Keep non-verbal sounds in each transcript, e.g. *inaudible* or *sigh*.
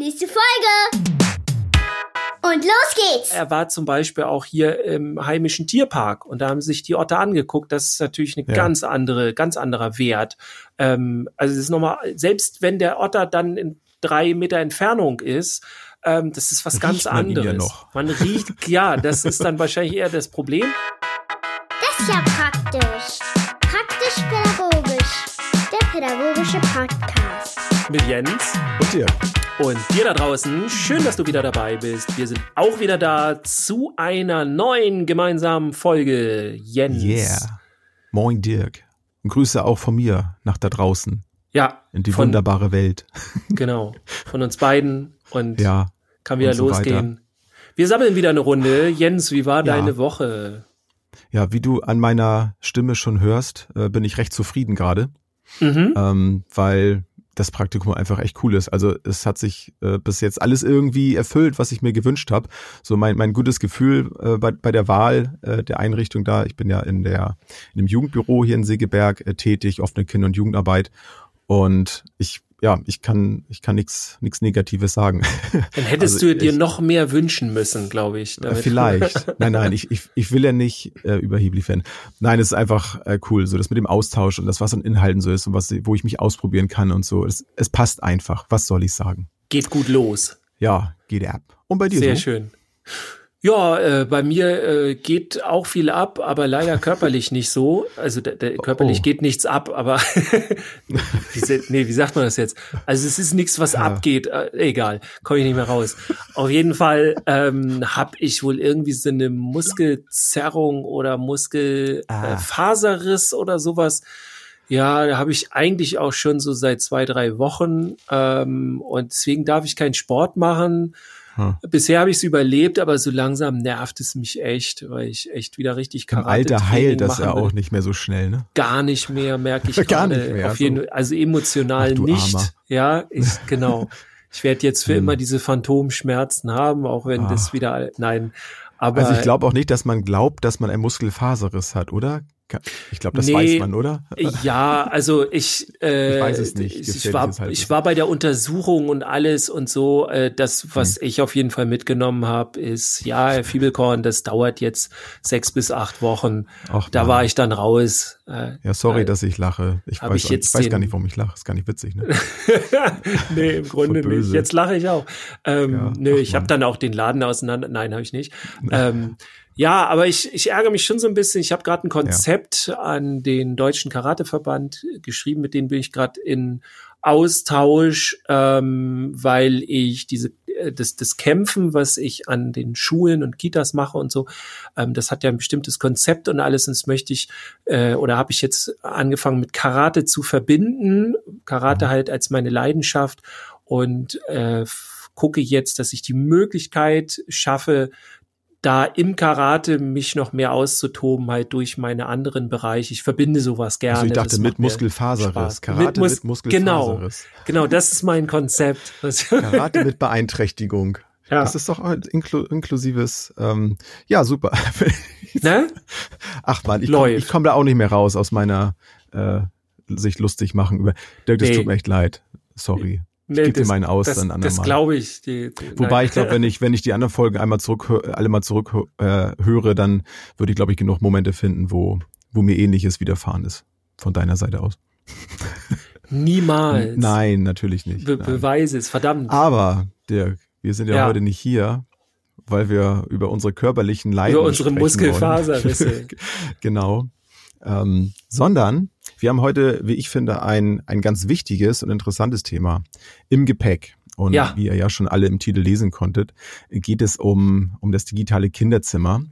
Nächste Folge! Und los geht's! Er war zum Beispiel auch hier im heimischen Tierpark und da haben sich die Otter angeguckt. Das ist natürlich eine Ja. ganz andere, ganz anderer Wert. Ähm, also es ist nochmal, selbst wenn der Otter dann in drei Meter Entfernung ist, ähm, das ist was Riecht ganz man ihn ja anderes. noch. Man riecht, ja, das ist dann wahrscheinlich eher das Problem. Das ist ja praktisch. Praktisch-pädagogisch. Der pädagogische Podcast. Mit Jens. Und dir? Und dir da draußen, schön, dass du wieder dabei bist. Wir sind auch wieder da zu einer neuen gemeinsamen Folge. Jens. Yeah. Moin Dirk. Und Grüße auch von mir nach da draußen Ja, in die von, wunderbare Welt. *laughs* genau, von uns beiden und Ja. kann wieder so losgehen. Wir sammeln wieder eine Runde. Jens, wie war Ja. deine Woche? Ja, wie du an meiner Stimme schon hörst, äh, bin ich recht zufrieden gerade, Mhm. ähm, weil das Praktikum einfach echt cool ist. Also es hat sich äh, bis jetzt alles irgendwie erfüllt, was ich mir gewünscht habe. So mein, mein gutes Gefühl äh, bei, bei der Wahl äh, der Einrichtung da. Ich bin ja in der in dem Jugendbüro hier in Segeberg äh, tätig, offene Kinder- und Jugendarbeit. Und ich ja, ich kann ich kann nichts nichts Negatives sagen. *laughs* Dann hättest Also du dir ich- noch mehr wünschen müssen, glaube ich. Äh, damit. Vielleicht. *laughs* Nein, nein, ich, ich, ich will ja nicht äh, überheblich werden. Nein, es ist einfach äh, cool, so das mit dem Austausch und das, was an Inhalten so ist und was, wo ich mich ausprobieren kann und so. Es, es passt einfach. Was soll ich sagen? Geht gut los. Ja, geht ab. Und bei dir Sehr so? schön. Ja, äh, bei mir äh, geht auch viel ab, aber leider körperlich *laughs* nicht so. Also da, da, körperlich Oh. geht nichts ab, aber *laughs* wie, nee, wie sagt man das jetzt? Also es ist nichts, was Ja. abgeht. Äh, egal, komme ich nicht mehr raus. Auf jeden Fall ähm, habe ich wohl irgendwie so eine Muskelzerrung oder Muskelfaserriss Ah. äh, oder sowas. Ja, da habe ich eigentlich auch schon so seit zwei, drei Wochen ähm, und deswegen darf ich keinen Sport machen. Hm. Bisher habe ich es überlebt, aber so langsam nervt es mich echt, weil ich echt wieder richtig Im Karate Alter heilt das ja auch nicht mehr so schnell, ne? Gar nicht mehr, merke ich *laughs* Gar gerade. nicht mehr, Auf jeden, so. also emotional Ach, nicht. Armer. Ja, ich, *laughs* genau. Ich werde jetzt für Hm. immer diese Phantomschmerzen haben, auch wenn das Ach. wieder, nein. Aber Also ich glaube auch nicht, dass man glaubt, dass man einen Muskelfaserriss hat, oder? Ich glaube, das Nee. weiß man, oder? Ja, also ich, äh, *laughs* Ich weiß es nicht, Ich, war, ich war bei der Untersuchung und alles und so. Äh, das, was Hm. ich auf jeden Fall mitgenommen habe, ist, ja, Herr Fiebelkorn, das dauert jetzt sechs bis acht Wochen. Ach, Da Mann. war ich dann raus. Äh, Ja, sorry, äh, dass ich lache. Ich weiß, ich ich weiß gar nicht, warum ich lache. Ist gar nicht witzig, ne? *laughs* nee, im *laughs* Grunde nicht. Jetzt lache ich auch. Ähm, Ja, nö, ich habe dann auch den Laden auseinander. Nein, habe ich nicht. Ähm, ja, aber ich, ich ärgere mich schon so ein bisschen. Ich habe gerade ein Konzept an den Deutschen Karateverband geschrieben, mit denen bin ich gerade in Austausch, ähm, weil ich diese äh, das, das Kämpfen, was ich an den Schulen und Kitas mache und so, ähm, das hat ja ein bestimmtes Konzept und alles. Und das möchte ich äh, oder habe ich jetzt angefangen mit Karate zu verbinden. Karate halt als meine Leidenschaft und äh, gucke jetzt, dass ich die Möglichkeit schaffe, da im Karate mich noch mehr auszutoben, halt durch meine anderen Bereiche. Ich verbinde sowas gerne. Also ich dachte mit Muskelfaserriss. Karate Mus- mit Muskelfaserriss. Genau, genau, das ist mein Konzept. *laughs* Karate mit Beeinträchtigung. ja. Das ist doch ein inklu inklusives, ähm, ja, super. *laughs* ne? Ach man, ich komme komm da auch nicht mehr raus aus meiner äh, sich lustig machen über. Dirk, das Nee. tut mir echt leid. Sorry. Nee, geb dir das- meinen aus das, dann Das andermal. glaube ich. Die, die, Wobei nein. ich glaube, wenn ich wenn ich die anderen Folgen einmal zurück alle mal zurück äh, höre, dann würde ich glaube ich genug Momente finden, wo wo mir ähnliches widerfahren ist von deiner Seite aus. Niemals. Nein, natürlich nicht. Be. Beweise es, verdammt. Aber Dirk, wir sind ja, Ja. heute nicht hier, weil wir über unsere körperlichen Leiden Über unsere sprechen Muskelfaserrisse. *laughs* genau. Ähm, sondern wir haben heute, wie ich finde, ein, ein ganz wichtiges und interessantes Thema im Gepäck. Und Ja. wie ihr ja schon alle im Titel lesen konntet, geht es um, um das digitale Kinderzimmer.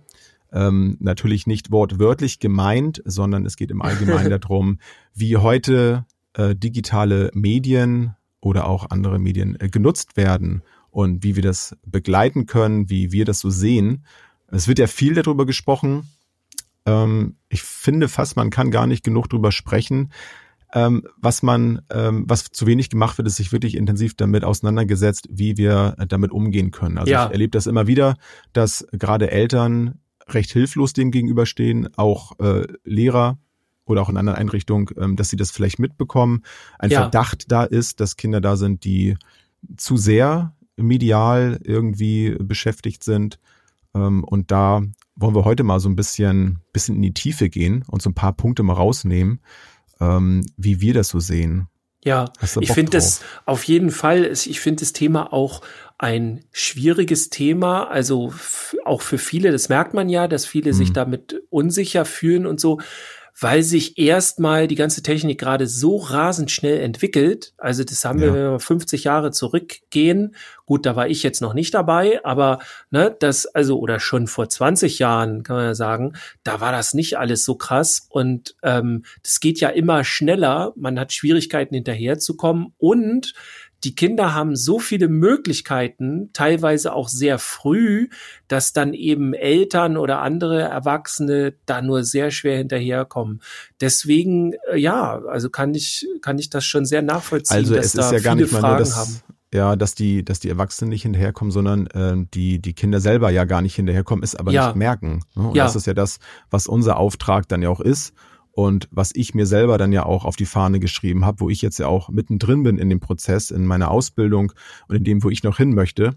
Ähm, natürlich nicht wortwörtlich gemeint, sondern es geht im Allgemeinen *laughs* darum, wie heute äh, digitale Medien oder auch andere Medien äh, genutzt werden und wie wir das begleiten können, wie wir das so sehen. Es wird ja viel darüber gesprochen. Ähm, ich finde fast, man kann gar nicht genug drüber sprechen. Ähm, was man, ähm, was zu wenig gemacht wird, ist sich wirklich intensiv damit auseinandergesetzt, wie wir äh, damit umgehen können. Also Ja. ich erlebe das immer wieder, dass gerade Eltern recht hilflos dem gegenüberstehen, auch äh, Lehrer oder auch in anderen Einrichtungen, ähm, dass sie das vielleicht mitbekommen, ein Ja. Verdacht da ist, dass Kinder da sind, die zu sehr medial irgendwie beschäftigt sind. Ähm, und da wollen wir heute mal so ein bisschen, bisschen in die Tiefe gehen und so ein paar Punkte mal rausnehmen, ähm, wie wir das so sehen. Ja, ich finde das auf jeden Fall, ich finde das Thema auch ein schwieriges Thema, also auch für viele, das merkt man ja, dass viele mhm. sich damit unsicher fühlen und so weil sich erstmal die ganze Technik gerade so rasend schnell entwickelt. Also das haben ja. wir, wenn wir 50 Jahre zurückgehen. Gut, da war ich jetzt noch nicht dabei, aber ne, das, also, oder schon vor 20 Jahren, kann man ja sagen, da war das nicht alles so krass. Und ähm, das geht ja immer schneller. Man hat Schwierigkeiten hinterherzukommen und die Kinder haben so viele Möglichkeiten, teilweise auch sehr früh, dass dann eben Eltern oder andere Erwachsene da nur sehr schwer hinterherkommen. Deswegen, äh, ja, also kann ich, kann ich das schon sehr nachvollziehen, also dass es ist da ja gar nicht Fragen nur das, haben. Ja, dass die, dass die Erwachsenen nicht hinterherkommen, sondern äh, die, die Kinder selber ja gar nicht hinterherkommen, ist aber ja. nicht merken. Ne? Und ja. das ist ja das, was unser Auftrag dann ja auch ist und was ich mir selber dann ja auch auf die Fahne geschrieben habe, wo ich jetzt ja auch mittendrin bin in dem Prozess, in meiner Ausbildung und in dem, wo ich noch hin möchte.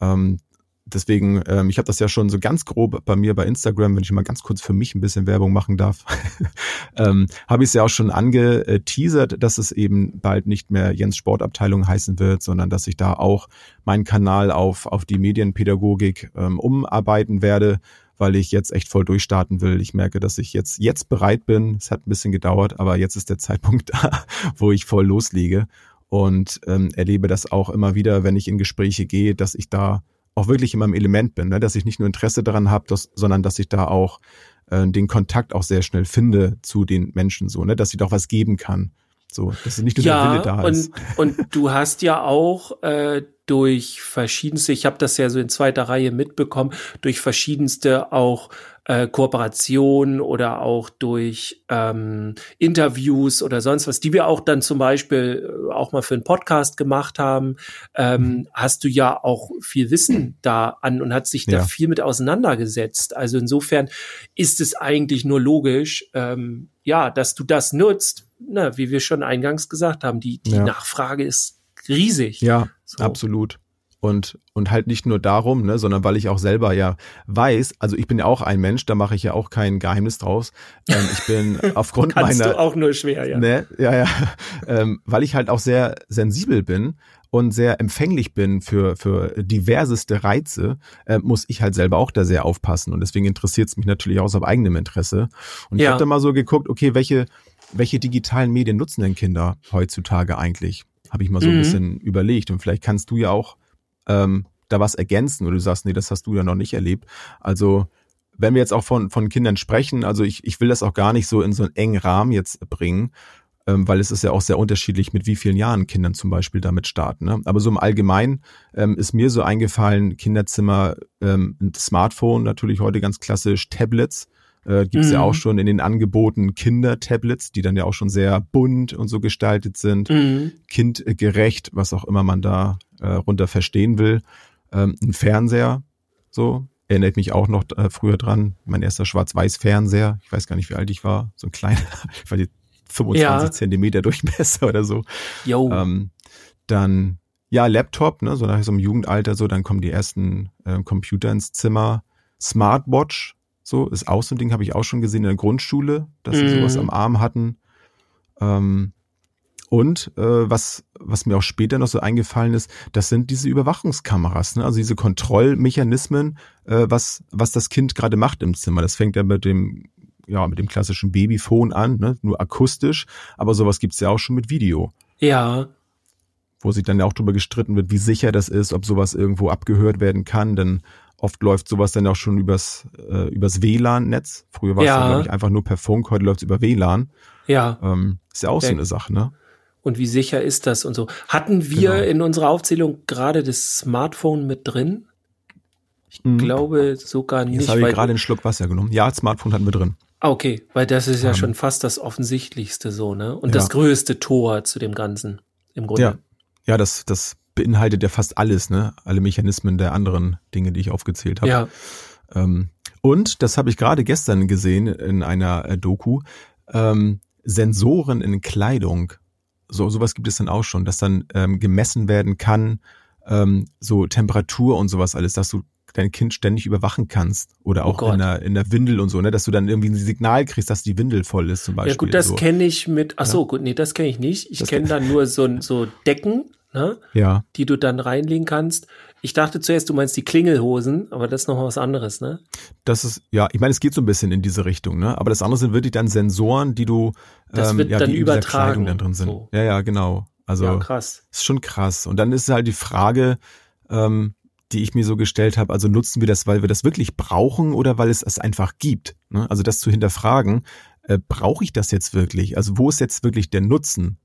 Ähm, deswegen, ähm, ich habe das ja schon so ganz grob bei mir bei Instagram, wenn ich mal ganz kurz für mich ein bisschen Werbung machen darf, *laughs* ähm, habe ich es ja auch schon angeteasert, dass es eben bald nicht mehr Jens Sportabteilung heißen wird, sondern dass ich da auch meinen Kanal auf, auf die Medienpädagogik ähm, umarbeiten werde weil ich jetzt echt voll durchstarten will. Ich merke, dass ich jetzt, jetzt bereit bin. Es hat ein bisschen gedauert, aber jetzt ist der *laughs* Zeitpunkt da, wo ich voll loslege und ähm, erlebe das auch immer wieder, wenn ich in Gespräche gehe, dass ich da auch wirklich in meinem Element bin, ne? dass ich nicht nur Interesse daran habe, sondern dass ich da auch äh, den Kontakt auch sehr schnell finde zu den Menschen, so, ne? dass ich doch was geben kann. So, dass nicht nur ja, der Wille da und, ist. Und du hast ja auch äh, durch verschiedenste, ich habe das ja so in zweiter Reihe mitbekommen, durch verschiedenste auch äh, Kooperationen oder auch durch ähm, Interviews oder sonst was, die wir auch dann zum Beispiel äh, auch mal für einen Podcast gemacht haben, ähm, mhm. hast du ja auch viel Wissen da an und hat sich da viel mit auseinandergesetzt. Also insofern ist es eigentlich nur logisch, ähm, ja, dass du das nutzt, na, wie wir schon eingangs gesagt haben, die, die ja. Nachfrage ist riesig. Ja, so. absolut. Und, und halt nicht nur darum, ne, sondern weil ich auch selber ja weiß, also ich bin ja auch ein Mensch, da mache ich ja auch kein Geheimnis draus. Ähm, ich bin *laughs* aufgrund Kannst meiner. Du auch nur schwer, ja. Ne, ja, ja. Ähm, weil ich halt auch sehr sensibel bin und sehr empfänglich bin für, für diverseste Reize, äh, muss ich halt selber auch da sehr aufpassen. Und deswegen interessiert es mich natürlich auch aus eigenem Interesse. Und ich ja. habe da mal so geguckt, okay, welche, welche digitalen Medien nutzen denn Kinder heutzutage eigentlich? Habe ich mal so mhm. ein bisschen überlegt. Und vielleicht kannst du ja auch ähm, da was ergänzen oder du sagst, nee, das hast du ja noch nicht erlebt. Also wenn wir jetzt auch von, von Kindern sprechen, also ich, ich will das auch gar nicht so in so einen engen Rahmen jetzt bringen, ähm, weil es ist ja auch sehr unterschiedlich, mit wie vielen Jahren Kindern zum Beispiel damit starten. Ne? Aber so im Allgemeinen ähm, ist mir so eingefallen, Kinderzimmer, ähm, ein Smartphone natürlich heute ganz klassisch, Tablets, äh, Gibt es mhm. ja auch mhm. schon in den Angeboten Kinder-Tablets, die dann ja auch schon sehr bunt und so gestaltet sind. Mhm. Kindgerecht, was auch immer man da äh, runter verstehen will. Ähm, ein Fernseher, so, erinnert mich auch noch äh, früher dran. Mein erster Schwarz-Weiß-Fernseher. Ich weiß gar nicht, wie alt ich war. So ein kleiner, *laughs* ich war die 25 ja. Zentimeter Durchmesser oder so. Jo. Ähm, dann, ja, Laptop, ne, so nach so einem Jugendalter, so, dann kommen die ersten äh, Computer ins Zimmer. Smartwatch, so, ist auch so ein Ding, habe ich auch schon gesehen in der Grundschule, dass sie sowas mhm. am Arm hatten. Ähm, und äh, was, was mir auch später noch so eingefallen ist, das sind diese Überwachungskameras, ne? also diese Kontrollmechanismen, äh, was, was das Kind gerade macht im Zimmer. Das fängt ja mit dem, ja, mit dem klassischen Babyphone an, ne? nur akustisch, aber sowas gibt's ja auch schon mit Video. Ja. Wo sich dann ja auch drüber gestritten wird, wie sicher das ist, ob sowas irgendwo abgehört werden kann, denn Oft läuft sowas dann auch schon übers, äh, übers WLAN-Netz. Früher war es ja, glaube ich, einfach nur per Funk, heute läuft es über WLAN. Ja. Ähm, ist ja auch Der, so eine Sache, ne? Und wie sicher ist das und so? Hatten wir genau. in unserer Aufzählung gerade das Smartphone mit drin? Ich mhm. glaube sogar nicht. Jetzt habe ich gerade einen Schluck Wasser genommen. Ja, Smartphone hatten wir drin. Ah, okay, weil das ist ja um, schon fast das Offensichtlichste so, ne? Und ja. das größte Tor zu dem Ganzen im Grunde. Ja, ja das, das beinhaltet ja fast alles, ne? Alle Mechanismen der anderen Dinge, die ich aufgezählt habe. Ja. Ähm, und das habe ich gerade gestern gesehen in einer äh, Doku. Ähm, Sensoren in Kleidung. So sowas gibt es dann auch schon, dass dann ähm, gemessen werden kann, ähm, so Temperatur und sowas alles, dass du dein Kind ständig überwachen kannst oder Oh auch Gott. in, der, in der Windel und so, ne, dass du dann irgendwie ein Signal kriegst, dass die Windel voll ist zum Beispiel. Ja gut, das so. kenne ich mit, ach so, gut, nee, das kenne ich nicht. Ich kenne dann nur so, so Decken, ne, Ja, die du dann reinlegen kannst. Ich dachte zuerst, du meinst die Klingelhosen, aber das ist noch mal was anderes, ne? das ist, ja, ich meine, es geht so ein bisschen in diese Richtung, ne? Aber das andere sind wirklich dann Sensoren, die du, Das wird ja, dann die übertragen, dann drin sind. so. Ja, ja, genau. Also ja, krass. ist schon krass. Und dann ist halt die Frage, ähm, die ich mir so gestellt habe, also nutzen wir das, weil wir das wirklich brauchen oder weil es es einfach gibt? Ne? Also das zu hinterfragen, äh, brauche ich das jetzt wirklich? Also wo ist jetzt wirklich der Nutzen,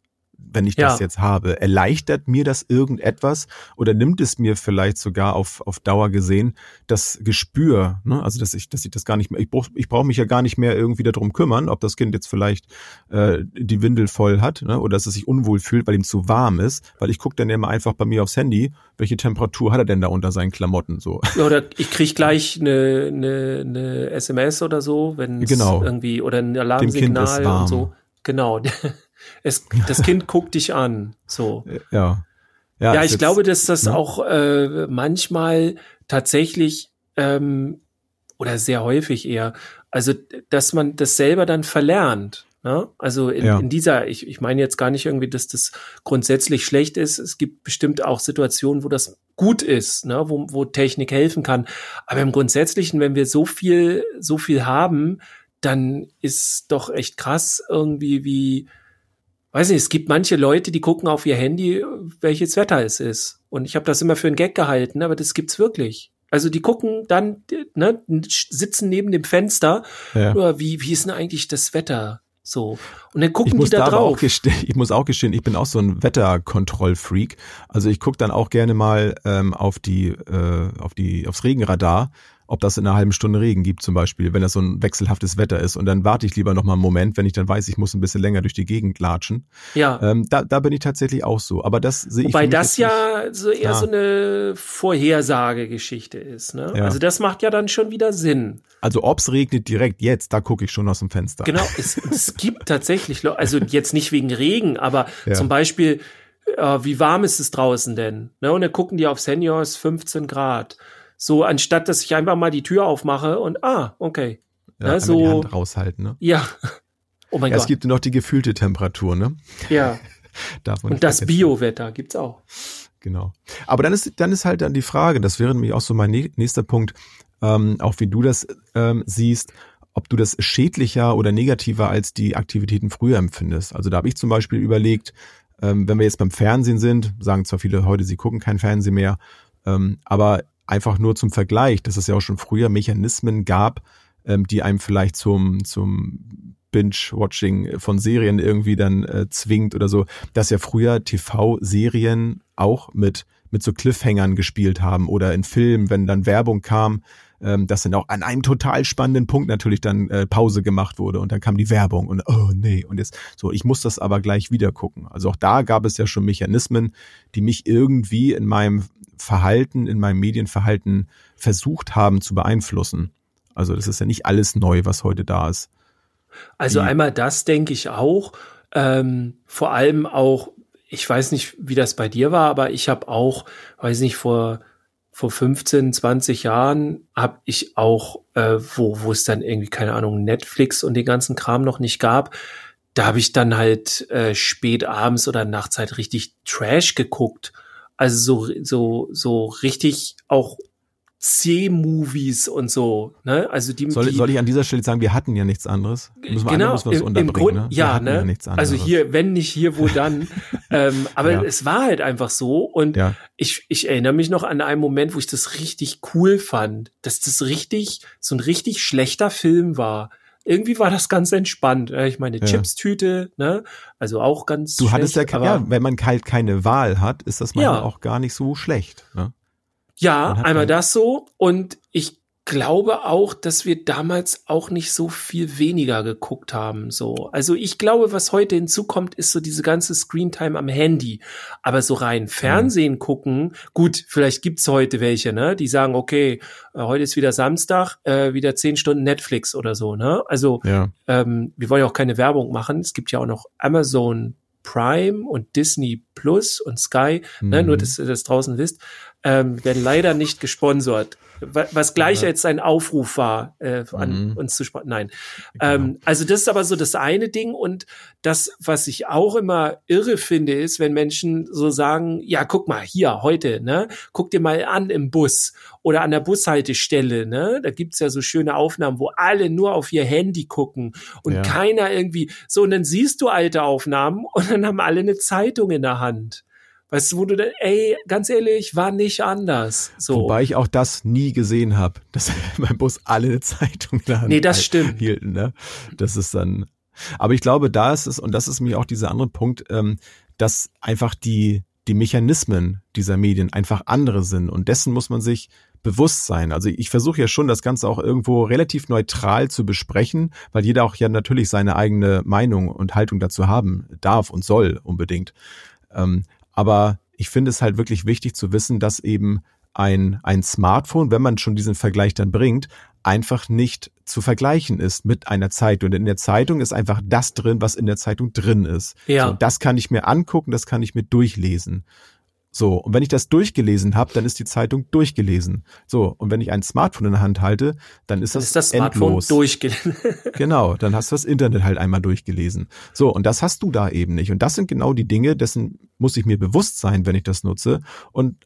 wenn ich das Ja. jetzt habe? Erleichtert mir das irgendetwas oder nimmt es mir vielleicht sogar auf, auf Dauer gesehen das Gespür, ne? also dass ich, dass ich das gar nicht mehr, ich brauche ich brauch mich ja gar nicht mehr irgendwie darum kümmern, ob das Kind jetzt vielleicht äh, die Windel voll hat ne? oder dass es sich unwohl fühlt, weil ihm zu warm ist, weil ich gucke dann immer einfach bei mir aufs Handy, welche Temperatur hat er denn da unter seinen Klamotten so. Oder ich krieg gleich eine, eine, eine SMS oder so, wenn es Genau. irgendwie oder ein Alarmsignal und so. Genau. *laughs* Es, das Kind *laughs* guckt dich an. So. Ja. Ja, ist ich jetzt- glaube, dass das ne? auch äh, manchmal tatsächlich ähm, oder sehr häufig eher, also dass man das selber dann verlernt. Ne? Also in, Ja. in dieser, ich, ich meine jetzt gar nicht irgendwie, dass das grundsätzlich schlecht ist. Es gibt bestimmt auch Situationen, wo das gut ist, ne? wo, wo Technik helfen kann. Aber im Grundsätzlichen, wenn wir so viel, so viel haben, dann ist doch echt krass irgendwie wie, weiß nicht, es gibt manche Leute, die gucken auf ihr Handy, welches Wetter es ist. Und ich habe das immer für einen Gag gehalten, aber das gibt's wirklich. Also die gucken dann, ne, sitzen neben dem Fenster, Ja. wie, wie ist denn eigentlich das Wetter? So. Und dann Ich gucken die da da drauf. ich muss auch gestehen, ich bin auch so ein Wetterkontrollfreak. Also ich gucke dann auch gerne mal ähm, auf die, äh, auf die, aufs Regenradar, ob das in einer halben Stunde Regen gibt zum Beispiel, wenn das so ein wechselhaftes Wetter ist. Und dann warte ich lieber noch mal einen Moment, wenn ich dann weiß, ich muss ein bisschen länger durch die Gegend latschen. Ja. Ähm, da, da bin ich tatsächlich auch so. Aber das sehe ich. Wobei mich das ja so eher Ja. so eine Vorhersagegeschichte ist. Ne? Ja. Also das macht ja dann schon wieder Sinn. Also ob's regnet direkt jetzt, da gucke ich schon aus dem Fenster. Genau, es, *laughs* es gibt tatsächlich, also jetzt nicht wegen Regen, aber Ja. zum Beispiel, äh, wie warm ist es draußen denn? Ne? Und dann gucken die aufs Handy, es ist 15 Grad. So, anstatt dass ich einfach mal die Tür aufmache und, ah, okay. Ja, Ja, die so- Hand raushalten. Ne? Ja. *laughs* Oh mein Ja, es Gott. gibt noch die gefühlte Temperatur, ne? Ja. *laughs* Darf man Und das. Biowetter gibt's auch. Genau. Aber dann ist, dann ist halt dann die Frage, das wäre nämlich auch so mein nä- nächster Punkt, ähm, auch wie du das ähm, siehst, ob du das schädlicher oder negativer als die Aktivitäten früher empfindest. Also da habe ich zum Beispiel überlegt, ähm, wenn wir jetzt beim Fernsehen sind, sagen zwar viele heute, sie gucken kein Fernsehen mehr, ähm, aber einfach nur zum Vergleich, dass es ja auch schon früher Mechanismen gab, ähm, die einem vielleicht zum, zum Binge-Watching von Serien irgendwie dann äh, zwingt oder so, dass ja früher TV-Serien auch mit, mit so Cliffhangern gespielt haben oder in Filmen, wenn dann Werbung kam, ähm, dass dann auch an einem total spannenden Punkt natürlich dann äh, Pause gemacht wurde und dann kam die Werbung und oh nee, und jetzt so, ich muss das aber gleich wieder gucken. Also auch da gab es ja schon Mechanismen, die mich irgendwie in meinem Verhalten, in meinem Medienverhalten versucht haben zu beeinflussen. Also das ist ja nicht alles neu, was heute da ist. Also Die- einmal das denke ich auch. Ähm, vor allem auch, ich weiß nicht, wie das bei dir war, aber ich habe auch, weiß nicht, vor vor 15, 20 Jahren habe ich auch, äh, wo wo es dann irgendwie keine Ahnung Netflix und den ganzen Kram noch nicht gab, da habe ich dann halt äh, spät abends oder nachts halt richtig Trash geguckt. Also so so so richtig auch C-Movies und so, ne? Also die, Soll, die soll ich an dieser Stelle sagen, wir hatten ja nichts anderes? Müssen wir, genau, müssen wir im, im unterbringen, Grund, ne? Ja, hatten ne? ja nichts anderes. also hier, wenn nicht hier, wo dann. *laughs* ähm, aber Ja. es war halt einfach so und Ja. ich, ich erinnere mich noch an einen Moment, wo ich das richtig cool fand, dass das richtig, so ein richtig schlechter Film war. Irgendwie war das ganz entspannt. Ja, Ich meine, Ja. Chipstüte, ne? Also auch ganz Du hattest ja, schlecht, ke- aber- ja, wenn man halt keine Wahl hat, ist das manchmal Ja. auch gar nicht so schlecht. Ne? Ja, einmal das so. Und ich glaube auch, dass wir damals auch nicht so viel weniger geguckt haben. So, also ich glaube, was heute hinzukommt, ist so diese ganze Screentime am Handy. Aber so rein Fernsehen gucken, gut, vielleicht gibt's heute welche, ne, die sagen, okay, äh, heute ist wieder Samstag, äh, wieder zehn Stunden Netflix oder so, ne? Also Ja. ähm, wir wollen ja auch keine Werbung machen. Es gibt ja auch noch Amazon Prime und Disney Plus und Sky, mhm. ne, nur dass ihr das draußen wisst, ähm, werden leider nicht gesponsert was gleich ja. jetzt ein Aufruf war, äh, an mhm. uns zu sprechen. Nein. Genau. Ähm, also das ist aber so das eine Ding. Und das, was ich auch immer irre finde, ist, wenn Menschen so sagen, ja, guck mal, hier, heute, ne, guck dir mal an im Bus oder an der Bushaltestelle, ne, da gibt's ja so schöne Aufnahmen, wo alle nur auf ihr Handy gucken und ja. keiner irgendwie, so, und dann siehst du alte Aufnahmen und dann haben alle eine Zeitung in der Hand. Weißt du, wo du dann, ey, ganz ehrlich, war nicht anders. So. Wobei ich auch das nie gesehen habe, *laughs* dass beim Bus alle eine Zeitung in der *laughs* Hand nee, das stimmt. hielten. Ne? Das ist dann. Aber ich glaube, da ist es, und das ist mir auch dieser andere Punkt, ähm, dass einfach die, die Mechanismen dieser Medien einfach andere sind. Und dessen muss man sich bewusst sein. Also ich versuche ja schon, das Ganze auch irgendwo relativ neutral zu besprechen, weil jeder auch ja natürlich seine eigene Meinung und Haltung dazu haben darf und soll unbedingt. Ähm, aber ich finde es halt wirklich wichtig zu wissen, dass eben ein, ein Smartphone, wenn man schon diesen Vergleich dann bringt, einfach nicht zu vergleichen ist mit einer Zeitung. Denn in der Zeitung ist einfach das drin, was in der Zeitung drin ist. Ja. So, das kann ich mir angucken, das kann ich mir durchlesen. So, und wenn ich das durchgelesen habe, dann ist die Zeitung durchgelesen. So, und wenn ich ein Smartphone in der Hand halte, dann ist das, ist das Smartphone endlos. durchgelesen. *laughs* genau, dann hast du das Internet halt einmal durchgelesen. So, und das hast du da eben nicht. Und das sind genau die Dinge, dessen muss ich mir bewusst sein, wenn ich das nutze. Und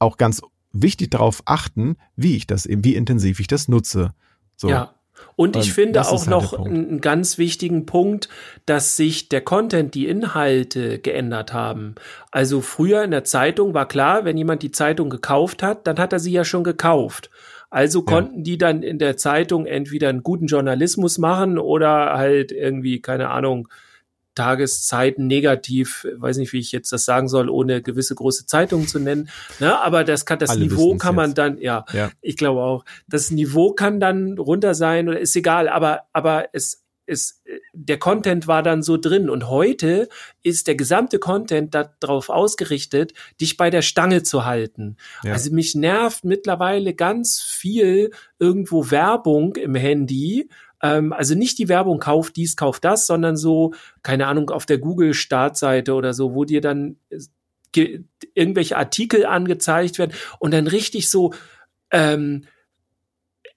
auch ganz wichtig darauf achten, wie ich das eben, wie intensiv ich das nutze. So. Ja. Und ich finde auch halt noch einen ganz wichtigen Punkt, dass sich der Content, die Inhalte geändert haben. Also früher in der Zeitung war klar, wenn jemand die Zeitung gekauft hat, dann hat er sie ja schon gekauft. Also konnten ja. die dann in der Zeitung entweder einen guten Journalismus machen oder halt irgendwie, keine Ahnung, Tageszeiten negativ, weiß nicht, wie ich jetzt das sagen soll, ohne gewisse große Zeitungen zu nennen. Ne? Aber das kann das Alle Niveau kann man jetzt. dann, ja, ja, ich glaube auch, das Niveau kann dann runter sein oder ist egal, aber aber es ist der Content war dann so drin und heute ist der gesamte Content darauf ausgerichtet, dich bei der Stange zu halten. Ja. Also mich nervt mittlerweile ganz viel irgendwo Werbung im Handy, ähm, also nicht die Werbung kauft dies, kauft das, sondern so, keine Ahnung, auf der Google-Startseite oder so, wo dir dann irgendwelche Artikel angezeigt werden und dann richtig so, ähm,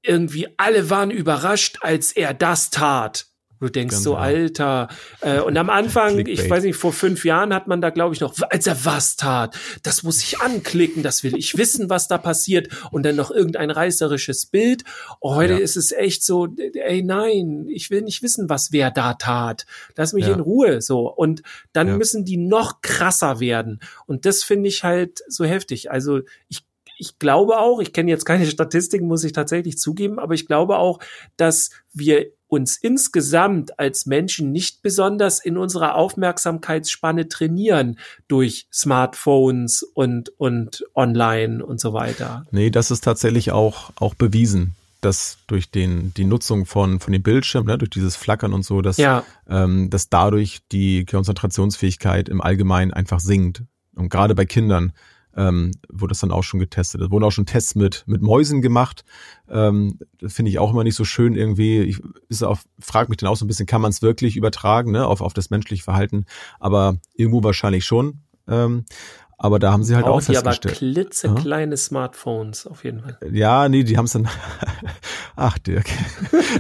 irgendwie alle waren überrascht, als er das tat. Du denkst Ganz so, genau. Alter. Äh, und am *laughs* Anfang, ich weiß nicht, vor fünf Jahren hat man da, glaube ich, noch, als er was tat, das muss ich anklicken, das will ich wissen, was da passiert. Und dann noch irgendein reißerisches Bild. Oh, heute ja. ist es echt so, ey, nein, ich will nicht wissen, was wer da tat. Lass mich ja. in Ruhe. So. Und dann ja. müssen die noch krasser werden. Und das finde ich halt so heftig. Also ich ich glaube auch, ich kenne jetzt keine Statistiken, muss ich tatsächlich zugeben, aber ich glaube auch, dass wir uns insgesamt als Menschen nicht besonders in unserer Aufmerksamkeitsspanne trainieren durch Smartphones und, und online und so weiter. Nee, das ist tatsächlich auch, auch bewiesen dass durch den, die Nutzung von, von dem Bildschirm, ne, durch dieses Flackern und so, dass, ja. ähm, dass dadurch die Konzentrationsfähigkeit im Allgemeinen einfach sinkt. Und gerade bei Kindern ähm, wurde das dann auch schon getestet. Es wurden auch schon Tests mit, mit Mäusen gemacht. Ähm, das finde ich auch immer nicht so schön irgendwie. Ich ist auch, frag mich dann auch so ein bisschen, kann man es wirklich übertragen, ne, auf, auf das menschliche Verhalten? Aber irgendwo wahrscheinlich schon. Ähm, aber da haben sie halt auch, auch festgestellt. Aber klitzekleine ja? Smartphones auf jeden Fall. Ja, nee, die haben es dann. *laughs* Ach Dirk,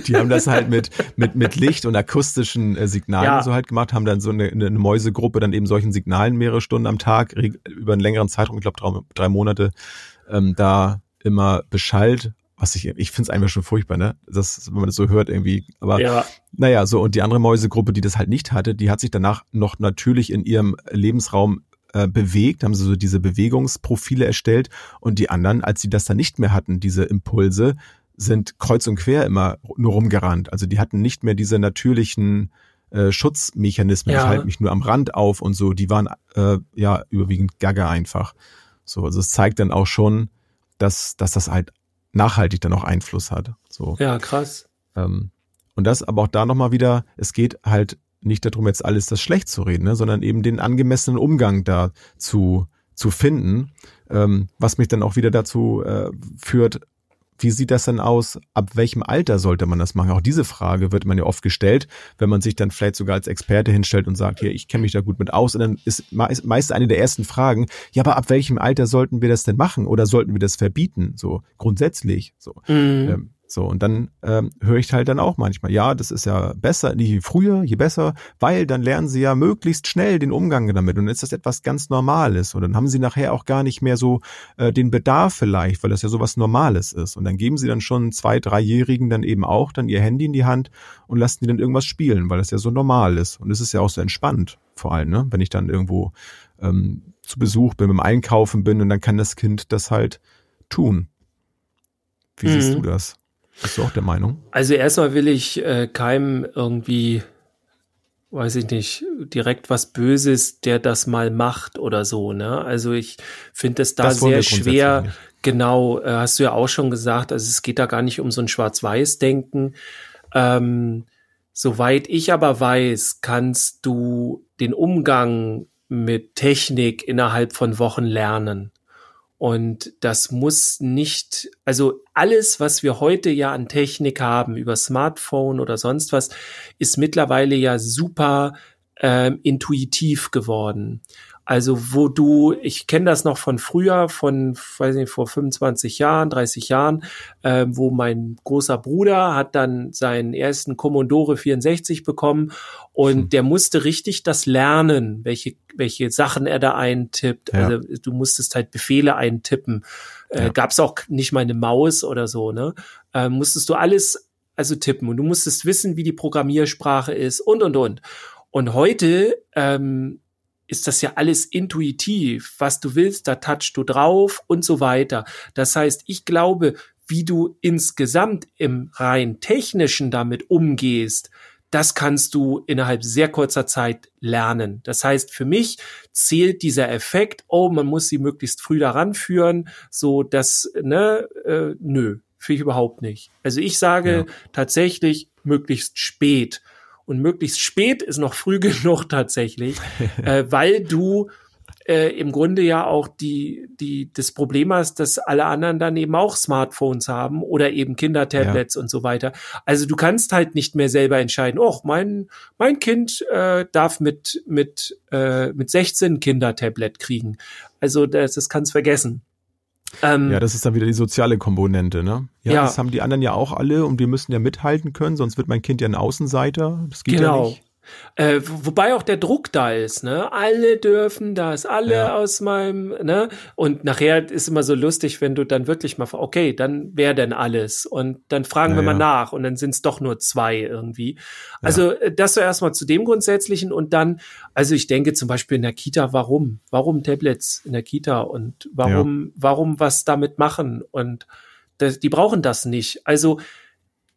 die haben das halt mit mit mit Licht und akustischen äh, Signalen ja. so halt gemacht, haben dann so eine, eine Mäusegruppe dann eben solchen Signalen mehrere Stunden am Tag über einen längeren Zeitraum, ich glaube drei, drei Monate, ähm, da immer beschallt was ich, ich finde es einfach schon furchtbar, ne? Das, wenn man das so hört irgendwie. Aber ja. naja, so, und die andere Mäusegruppe, die das halt nicht hatte, die hat sich danach noch natürlich in ihrem Lebensraum äh, bewegt, haben sie so diese Bewegungsprofile erstellt und die anderen, als sie das dann nicht mehr hatten, diese Impulse, sind kreuz und quer immer nur rumgerannt. Also die hatten nicht mehr diese natürlichen äh, Schutzmechanismen. Ja. Ich halte mich nur am Rand auf und so. Die waren äh, ja überwiegend gaga einfach. So, also es zeigt dann auch schon, dass, dass das halt nachhaltig dann auch Einfluss hat. So. Ja, krass. Ähm, und das aber auch da nochmal wieder, es geht halt nicht darum, jetzt alles das schlecht zu reden, ne, sondern eben den angemessenen Umgang da zu, zu finden, ähm, was mich dann auch wieder dazu äh, führt, wie sieht das dann aus? Ab welchem Alter sollte man das machen? Auch diese Frage wird man ja oft gestellt, wenn man sich dann vielleicht sogar als Experte hinstellt und sagt, hier, ich kenne mich da gut mit aus. Und dann ist meist eine der ersten Fragen, ja, aber ab welchem Alter sollten wir das denn machen? Oder sollten wir das verbieten? So grundsätzlich. So. Mhm. Ähm, so, und dann ähm, höre ich halt dann auch manchmal, ja, das ist ja besser, je früher, je besser, weil dann lernen sie ja möglichst schnell den Umgang damit und dann ist das etwas ganz Normales und dann haben sie nachher auch gar nicht mehr so äh, den Bedarf vielleicht, weil das ja sowas Normales ist und dann geben sie dann schon zwei, dreijährigen dann eben auch dann ihr Handy in die Hand und lassen die dann irgendwas spielen, weil das ja so normal ist und es ist ja auch so entspannt vor allem, ne, wenn ich dann irgendwo ähm, zu Besuch bin, beim Einkaufen bin und dann kann das Kind das halt tun. Wie mhm. siehst du das? Bist du auch der Meinung? Also erstmal will ich äh, keinem irgendwie, weiß ich nicht, direkt was Böses, der das mal macht oder so. Ne? Also ich finde es da das sehr schwer. Genau, äh, hast du ja auch schon gesagt. Also es geht da gar nicht um so ein Schwarz-Weiß-Denken. Ähm, soweit ich aber weiß, kannst du den Umgang mit Technik innerhalb von Wochen lernen. Und das muss nicht, also alles, was wir heute ja an Technik haben, über Smartphone oder sonst was, ist mittlerweile ja super ähm, intuitiv geworden. Also wo du, ich kenne das noch von früher, von, weiß nicht, vor 25 Jahren, 30 Jahren, äh, wo mein großer Bruder hat dann seinen ersten Commodore 64 bekommen und hm. der musste richtig das lernen, welche, welche Sachen er da eintippt. Ja. Also du musstest halt Befehle eintippen. Äh, ja. Gab es auch nicht mal eine Maus oder so, ne? Äh, musstest du alles also tippen und du musstest wissen, wie die Programmiersprache ist und und und. Und heute ähm, ist das ja alles intuitiv. Was du willst, da touchst du drauf und so weiter. Das heißt, ich glaube, wie du insgesamt im rein technischen damit umgehst, das kannst du innerhalb sehr kurzer Zeit lernen. Das heißt, für mich zählt dieser Effekt, oh, man muss sie möglichst früh daran führen, so dass, ne, äh, nö, für ich überhaupt nicht. Also ich sage ja. tatsächlich möglichst spät. Und möglichst spät ist noch früh *laughs* genug tatsächlich, *laughs* äh, weil du äh, im Grunde ja auch die, die, das Problem hast, dass alle anderen dann eben auch Smartphones haben oder eben Kindertablets ja. und so weiter. Also du kannst halt nicht mehr selber entscheiden, oh, mein, mein Kind äh, darf mit, mit, äh, mit 16 Kindertablet kriegen. Also das, das kannst vergessen. Ähm, ja, das ist dann wieder die soziale Komponente, ne? Ja, ja, das haben die anderen ja auch alle und wir müssen ja mithalten können, sonst wird mein Kind ja ein Außenseiter. Das geht genau. ja nicht. Äh, wobei auch der Druck da ist, ne? Alle dürfen das, alle ja. aus meinem, ne? Und nachher ist immer so lustig, wenn du dann wirklich mal, okay, dann wer denn alles? Und dann fragen ja, wir mal ja. nach und dann sind es doch nur zwei irgendwie. Also äh, das so erstmal zu dem Grundsätzlichen und dann, also ich denke zum Beispiel in der Kita, warum? Warum Tablets in der Kita und warum, warum was damit machen? Und das, die brauchen das nicht. Also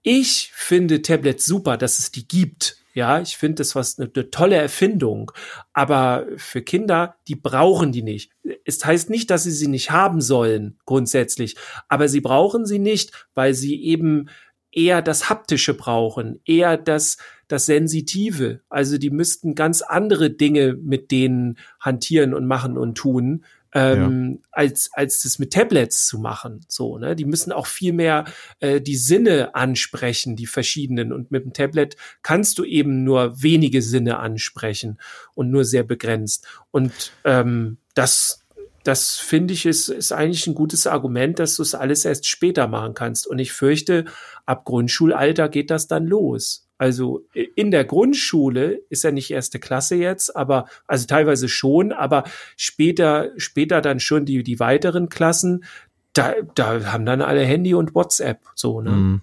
ich finde Tablets super, dass es die gibt ja, ich finde das was eine, eine tolle Erfindung. Aber für Kinder, die brauchen die nicht. Es heißt nicht, dass sie sie nicht haben sollen, grundsätzlich. Aber sie brauchen sie nicht, weil sie eben eher das Haptische brauchen, eher das, das Sensitive. Also die müssten ganz andere Dinge mit denen hantieren und machen und tun, ähm, ja. als als das mit Tablets zu machen. So, ne? Die müssen auch viel mehr äh, die Sinne ansprechen, die verschiedenen. Und mit dem Tablet kannst du eben nur wenige Sinne ansprechen und nur sehr begrenzt. Und ähm, das das finde ich ist, ist eigentlich ein gutes Argument, dass du es alles erst später machen kannst. Und ich fürchte, ab Grundschulalter geht das dann los. Also in der Grundschule ist ja nicht erste Klasse jetzt, aber also teilweise schon, aber später, später dann schon die, die weiteren Klassen, da, da haben dann alle Handy und WhatsApp so, ne? Mhm.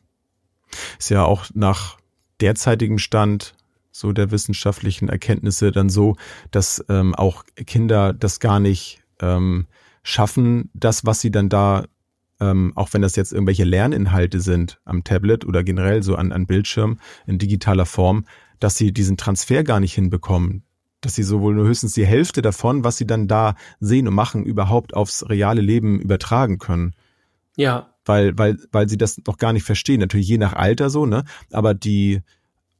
Ist ja auch nach derzeitigem Stand so der wissenschaftlichen Erkenntnisse dann so, dass ähm, auch Kinder das gar nicht ähm, schaffen, das, was sie dann da ähm, auch wenn das jetzt irgendwelche Lerninhalte sind am Tablet oder generell so an, an Bildschirm in digitaler Form, dass sie diesen Transfer gar nicht hinbekommen. Dass sie sowohl nur höchstens die Hälfte davon, was sie dann da sehen und machen, überhaupt aufs reale Leben übertragen können. Ja. Weil, weil, weil sie das noch gar nicht verstehen. Natürlich je nach Alter so, ne? Aber die,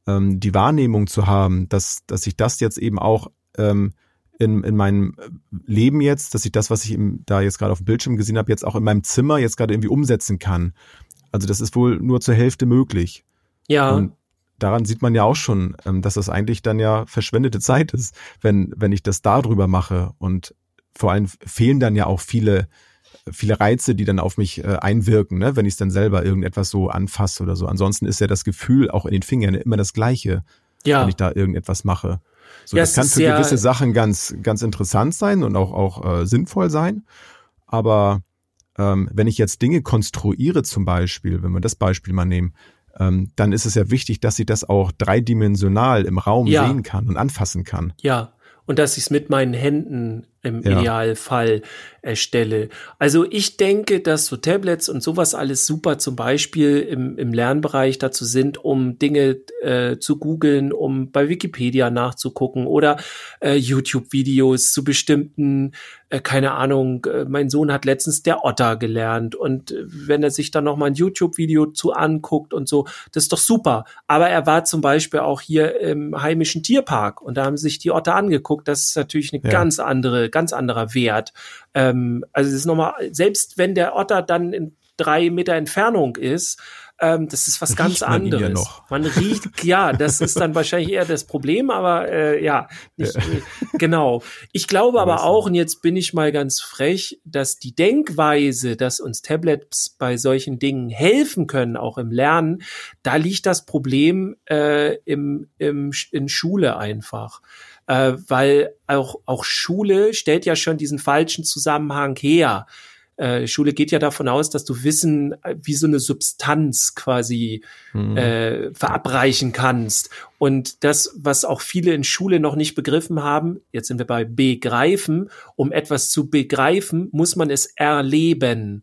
ähm, die Wahrnehmung zu haben, dass, dass sich das jetzt eben auch ähm, in, in meinem Leben jetzt, dass ich das, was ich da jetzt gerade auf dem Bildschirm gesehen habe, jetzt auch in meinem Zimmer jetzt gerade irgendwie umsetzen kann. Also das ist wohl nur zur Hälfte möglich. Ja. Und daran sieht man ja auch schon, ähm, dass das eigentlich dann ja verschwendete Zeit ist, wenn, wenn ich das darüber mache. Und vor allem fehlen dann ja auch viele, viele Reize, die dann auf mich äh, einwirken, ne? wenn ich es dann selber irgendetwas so anfasse oder so. Ansonsten ist ja das Gefühl auch in den Fingern immer das gleiche, ja. wenn ich da irgendetwas mache. So, Ja, das kann für gewisse Sachen ganz, ganz interessant sein und auch, auch äh, sinnvoll sein. Aber ähm, wenn ich jetzt Dinge konstruiere zum Beispiel, wenn wir das Beispiel mal nehmen, ähm, dann ist es ja wichtig, dass ich das auch dreidimensional im Raum Ja. sehen kann und anfassen kann. Ja, und dass ich es mit meinen Händen im Ja. Idealfall erstelle. Also ich denke, dass so Tablets und sowas alles super zum Beispiel im, im Lernbereich dazu sind, um Dinge äh, zu googeln, um bei Wikipedia nachzugucken oder äh, YouTube-Videos zu bestimmten, äh, keine Ahnung, äh, mein Sohn hat letztens der Otter gelernt und äh, wenn er sich dann noch mal ein YouTube-Video zu anguckt und so, das ist doch super. Aber er war zum Beispiel auch hier im heimischen Tierpark und da haben sich die Otter angeguckt. Das ist natürlich eine Ja. ganz andere, ganz anderer Wert. Ähm, also es ist nochmal, selbst wenn der Otter dann in drei Meter Entfernung ist, ähm, das ist was Riecht ganz man ja anderes. noch. Man riecht, ja, das ist dann wahrscheinlich eher das Problem, aber äh, ja, nicht, äh, genau. Ich glaube aber auch, und jetzt bin ich mal ganz frech, dass die Denkweise, dass uns Tablets bei solchen Dingen helfen können, auch im Lernen, da liegt das Problem äh, im, im, in Schule einfach. Äh, weil auch, auch Schule stellt ja schon diesen falschen Zusammenhang her. Äh, Schule geht ja davon aus, dass du Wissen äh, wie so eine Substanz quasi Mhm. äh, verabreichen kannst. Und das, was auch viele in Schule noch nicht begriffen haben, jetzt sind wir bei begreifen, um etwas zu begreifen, muss man es erleben.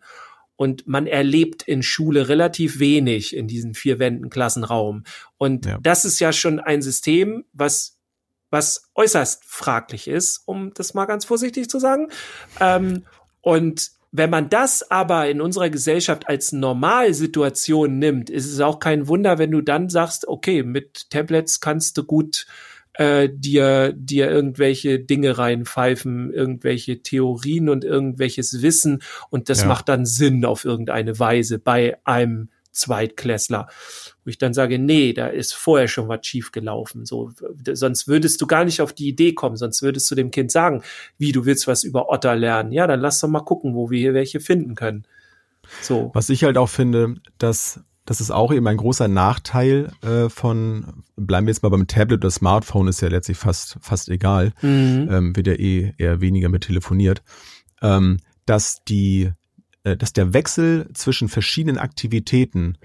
Und man erlebt in Schule relativ wenig in diesen vier Wänden Klassenraum. Und Ja. das ist ja schon ein System, was was äußerst fraglich ist, um das mal ganz vorsichtig zu sagen. Ähm, und wenn man das aber in unserer Gesellschaft als Normalsituation nimmt, ist es auch kein Wunder, wenn du dann sagst, okay, mit Tablets kannst du gut äh, dir, dir irgendwelche Dinge reinpfeifen, irgendwelche Theorien und irgendwelches Wissen und das Ja. macht dann Sinn auf irgendeine Weise bei einem Zweitklässler. Wo ich dann sage, nee, da ist vorher schon was schief gelaufen. So, sonst würdest du gar nicht auf die Idee kommen, sonst würdest du dem Kind sagen, wie du willst was über Otter lernen. Ja, dann lass doch mal gucken, wo wir hier welche finden können. So. Was ich halt auch finde, dass das ist auch eben ein großer Nachteil äh, von, bleiben wir jetzt mal beim Tablet oder Smartphone, ist ja letztlich fast, fast egal, Mhm. ähm, wird ja eh eher weniger mit telefoniert, ähm, dass die, dass der Wechsel zwischen verschiedenen Aktivitäten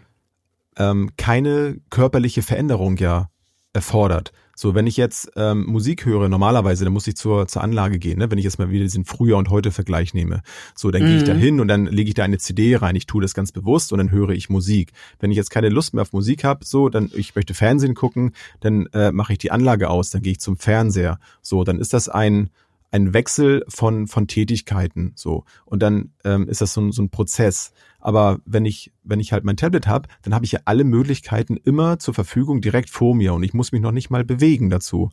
ähm, keine körperliche Veränderung ja erfordert. So, wenn ich jetzt ähm, Musik höre, normalerweise, dann muss ich zur, zur Anlage gehen, ne? wenn ich jetzt mal wieder diesen Früher- und Heute-Vergleich nehme. So, dann gehe ich Mhm. da hin und dann lege ich da eine CD rein. Ich tue das ganz bewusst und dann höre ich Musik. Wenn ich jetzt keine Lust mehr auf Musik habe, so, dann ich möchte Fernsehen gucken, dann äh, mache ich die Anlage aus, dann gehe ich zum Fernseher. So, dann ist das ein ein Wechsel von von Tätigkeiten so und dann ähm, ist das so ein, so ein Prozess. Aber wenn ich wenn ich halt mein Tablet habe, dann habe ich ja alle Möglichkeiten immer zur Verfügung direkt vor mir und ich muss mich noch nicht mal bewegen dazu.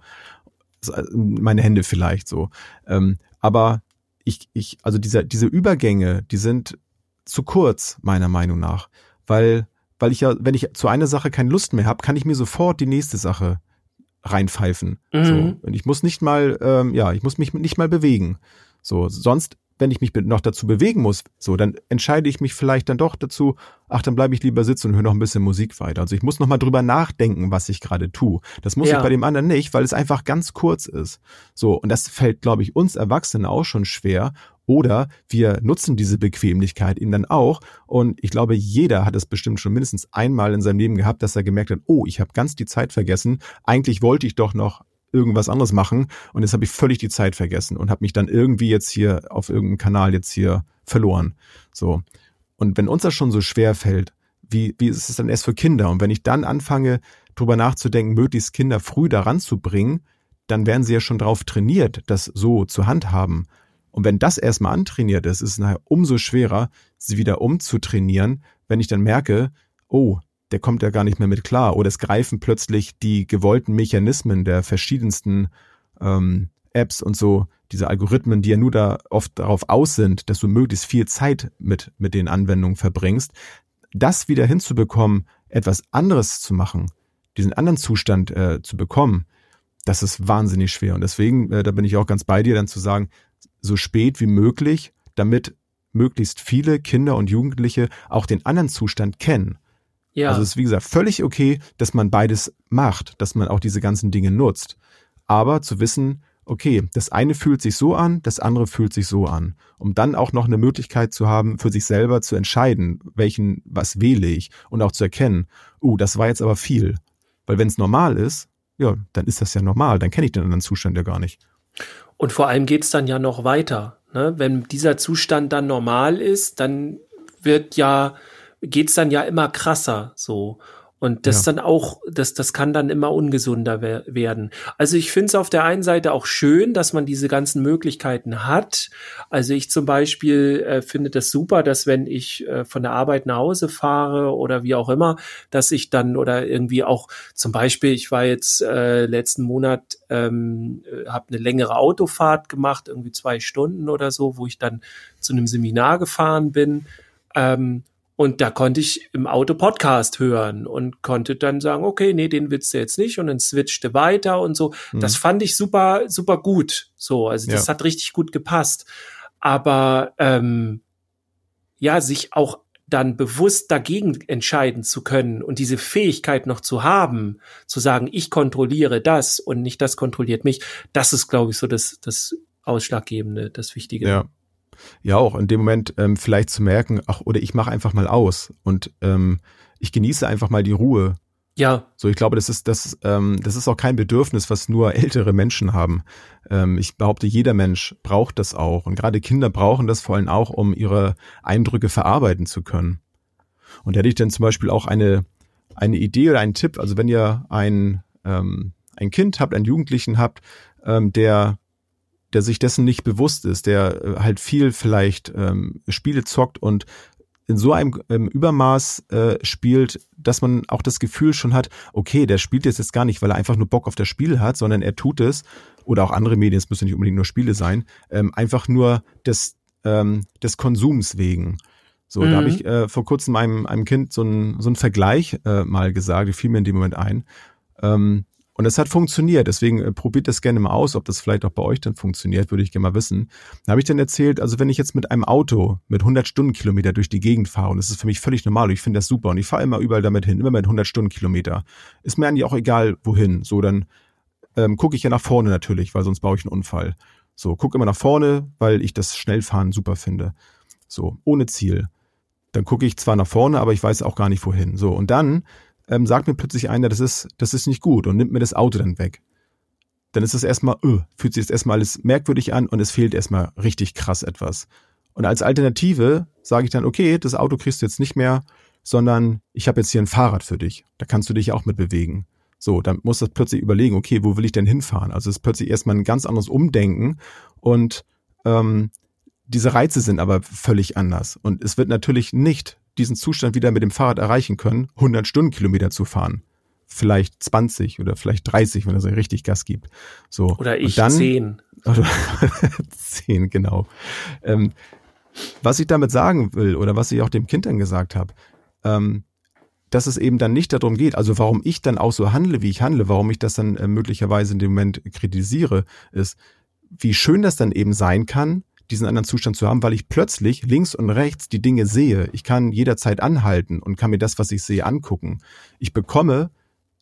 Äh, Meine Hände vielleicht so. Ähm, aber ich ich also diese diese Übergänge, die sind zu kurz meiner Meinung nach, weil weil ich ja wenn ich zu einer Sache keine Lust mehr habe, kann ich mir sofort die nächste Sache reinpfeifen. Mhm. So. Und ich muss nicht mal, ähm, ja, ich muss mich nicht mal bewegen. So, sonst, wenn ich mich noch dazu bewegen muss, so, dann entscheide ich mich vielleicht dann doch dazu, ach, dann bleibe ich lieber sitzen und höre noch ein bisschen Musik weiter. Also ich muss noch mal drüber nachdenken, was ich gerade tue. Das muss Ja. ich bei dem anderen nicht, weil es einfach ganz kurz ist. So, und das fällt, glaube ich, uns Erwachsenen auch schon schwer. Oder wir nutzen diese Bequemlichkeit eben dann auch. Und ich glaube, jeder hat es bestimmt schon mindestens einmal in seinem Leben gehabt, dass er gemerkt hat, oh, ich habe ganz die Zeit vergessen. Eigentlich wollte ich doch noch irgendwas anderes machen und jetzt habe ich völlig die Zeit vergessen und habe mich dann irgendwie jetzt hier auf irgendeinem Kanal jetzt hier verloren. So. Und wenn uns das schon so schwer fällt, wie, wie ist es dann erst für Kinder? Und wenn ich dann anfange, drüber nachzudenken, möglichst Kinder früh daran zu bringen, dann werden sie ja schon drauf trainiert, das so zu handhaben. Und wenn das erstmal antrainiert ist, ist es nachher umso schwerer, sie wieder umzutrainieren, wenn ich dann merke, oh, der kommt ja gar nicht mehr mit klar. Oder es greifen plötzlich die gewollten Mechanismen der verschiedensten ähm, Apps und so, diese Algorithmen, die ja nur da oft darauf aus sind, dass du möglichst viel Zeit mit, mit den Anwendungen verbringst, das wieder hinzubekommen, etwas anderes zu machen, diesen anderen Zustand äh, zu bekommen, das ist wahnsinnig schwer. Und deswegen, äh, da bin ich auch ganz bei dir, dann zu sagen, so spät wie möglich, damit möglichst viele Kinder und Jugendliche auch den anderen Zustand kennen. Ja. Also es ist wie gesagt völlig okay, dass man beides macht, dass man auch diese ganzen Dinge nutzt. Aber zu wissen, okay, das eine fühlt sich so an, das andere fühlt sich so an. Um dann auch noch eine Möglichkeit zu haben, für sich selber zu entscheiden, welchen, was wähle ich und auch zu erkennen, uh, das war jetzt aber viel. Weil wenn es normal ist, ja, dann ist das ja normal, dann kenne ich den anderen Zustand ja gar nicht. Und vor allem geht's dann ja noch weiter. Ne? Wenn dieser Zustand dann normal ist, dann wird ja, geht's dann ja immer krasser so. Und das ja. dann auch, das, das kann dann immer ungesunder werden. Also ich finde es auf der einen Seite auch schön, dass man diese ganzen Möglichkeiten hat. Also ich zum Beispiel äh, finde das super, dass wenn ich äh, von der Arbeit nach Hause fahre oder wie auch immer, dass ich dann oder irgendwie auch zum Beispiel, ich war jetzt äh, letzten Monat, ähm, äh, habe eine längere Autofahrt gemacht, irgendwie zwei Stunden oder so, wo ich dann zu einem Seminar gefahren bin. Ähm, und da konnte ich im Auto Podcast hören und konnte dann sagen, okay, nee, den willst du jetzt nicht und dann switchte weiter und so. Mhm. Das fand ich super, super gut. So, also das ja. hat richtig gut gepasst. Aber ähm, ja, sich auch dann bewusst dagegen entscheiden zu können und diese Fähigkeit noch zu haben, zu sagen, ich kontrolliere das und nicht das kontrolliert mich, das ist, glaube ich, so das, das Ausschlaggebende, das Wichtige. Ja, ja, auch in dem Moment ähm, vielleicht zu merken, ach, oder ich mache einfach mal aus und ähm, ich genieße einfach mal die Ruhe. Ja. So, ich glaube, das ist, das, ähm, das ist auch kein Bedürfnis, was nur ältere Menschen haben. Ähm, ich behaupte, jeder Mensch braucht das auch. Und gerade Kinder brauchen das vor allem auch, um ihre Eindrücke verarbeiten zu können. Und hätte ich dann zum Beispiel auch eine, eine Idee oder einen Tipp. Also wenn ihr ein, ähm, ein Kind habt, einen Jugendlichen habt, ähm, der der sich dessen nicht bewusst ist, der äh, halt viel vielleicht ähm, Spiele zockt und in so einem ähm, Übermaß äh, spielt, dass man auch das Gefühl schon hat, okay, der spielt jetzt, jetzt gar nicht, weil er einfach nur Bock auf das Spiel hat, sondern er tut es, oder auch andere Medien, es müssen nicht unbedingt nur Spiele sein, ähm, einfach nur des, ähm, des Konsums wegen. So, mhm. da habe ich äh, vor kurzem einem, einem Kind so einen so einen Vergleich äh, mal gesagt, fiel mir in dem Moment ein. Ähm, und es hat funktioniert. Deswegen äh, probiert das gerne mal aus, ob das vielleicht auch bei euch dann funktioniert, würde ich gerne mal wissen. Da habe ich dann erzählt, also wenn ich jetzt mit einem Auto mit 100 Stundenkilometer durch die Gegend fahre, und das ist für mich völlig normal, ich finde das super, und ich fahre immer überall damit hin, immer mit 100 Stundenkilometer, ist mir eigentlich auch egal, wohin. So, dann ähm, gucke ich ja nach vorne natürlich, weil sonst baue ich einen Unfall. So, gucke immer nach vorne, weil ich das Schnellfahren super finde. So, ohne Ziel. Dann gucke ich zwar nach vorne, aber ich weiß auch gar nicht wohin. So, und dann ähm, sagt mir plötzlich einer, das ist, das ist nicht gut und nimmt mir das Auto dann weg. Dann ist es erstmal, öh, fühlt sich jetzt erstmal alles merkwürdig an und es fehlt erstmal richtig krass etwas. Und als Alternative sage ich dann, okay, das Auto kriegst du jetzt nicht mehr, sondern ich habe jetzt hier ein Fahrrad für dich. Da kannst du dich auch mit bewegen. So, dann muss das plötzlich überlegen, okay, wo will ich denn hinfahren? Also es ist plötzlich erstmal ein ganz anderes Umdenken und ähm, diese Reize sind aber völlig anders. Und es wird natürlich nicht diesen Zustand wieder mit dem Fahrrad erreichen können, 100 Stundenkilometer zu fahren. Vielleicht 20 oder vielleicht 30, wenn er so richtig Gas gibt. So. Oder ich dann, 10. *laughs* Oder 10, genau. Ähm, was ich damit sagen will oder was ich auch dem Kind dann gesagt habe, ähm, dass es eben dann nicht darum geht, also warum ich dann auch so handle, wie ich handle, warum ich das dann äh, möglicherweise in dem Moment kritisiere, ist, wie schön das dann eben sein kann, diesen anderen Zustand zu haben, weil ich plötzlich links und rechts die Dinge sehe. Ich kann jederzeit anhalten und kann mir das, was ich sehe, angucken. Ich bekomme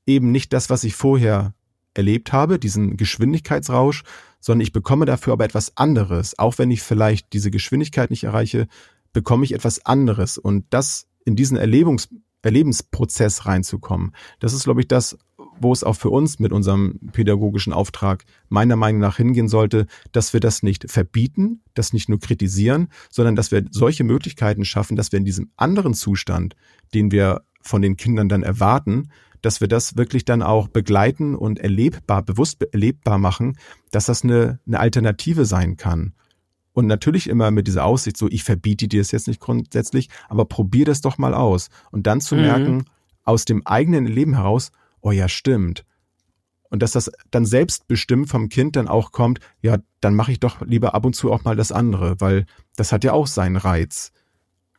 eben nicht das, was ich vorher erlebt habe, diesen Geschwindigkeitsrausch, sondern ich bekomme dafür aber etwas anderes. Auch wenn ich vielleicht diese Geschwindigkeit nicht erreiche, bekomme ich etwas anderes. Und das in diesen Erlebungs Erlebensprozess reinzukommen, das ist, glaube ich, das, wo es auch für uns mit unserem pädagogischen Auftrag meiner Meinung nach hingehen sollte, dass wir das nicht verbieten, das nicht nur kritisieren, sondern dass wir solche Möglichkeiten schaffen, dass wir in diesem anderen Zustand, den wir von den Kindern dann erwarten, dass wir das wirklich dann auch begleiten und erlebbar, bewusst erlebbar machen, dass das eine, eine Alternative sein kann. Und natürlich immer mit dieser Aussicht, so ich verbiete dir das jetzt nicht grundsätzlich, aber probier das doch mal aus. Und dann zu mhm. merken, aus dem eigenen Leben heraus, oh ja, stimmt. Und dass das dann selbstbestimmt vom Kind dann auch kommt, ja, dann mache ich doch lieber ab und zu auch mal das andere, weil das hat ja auch seinen Reiz.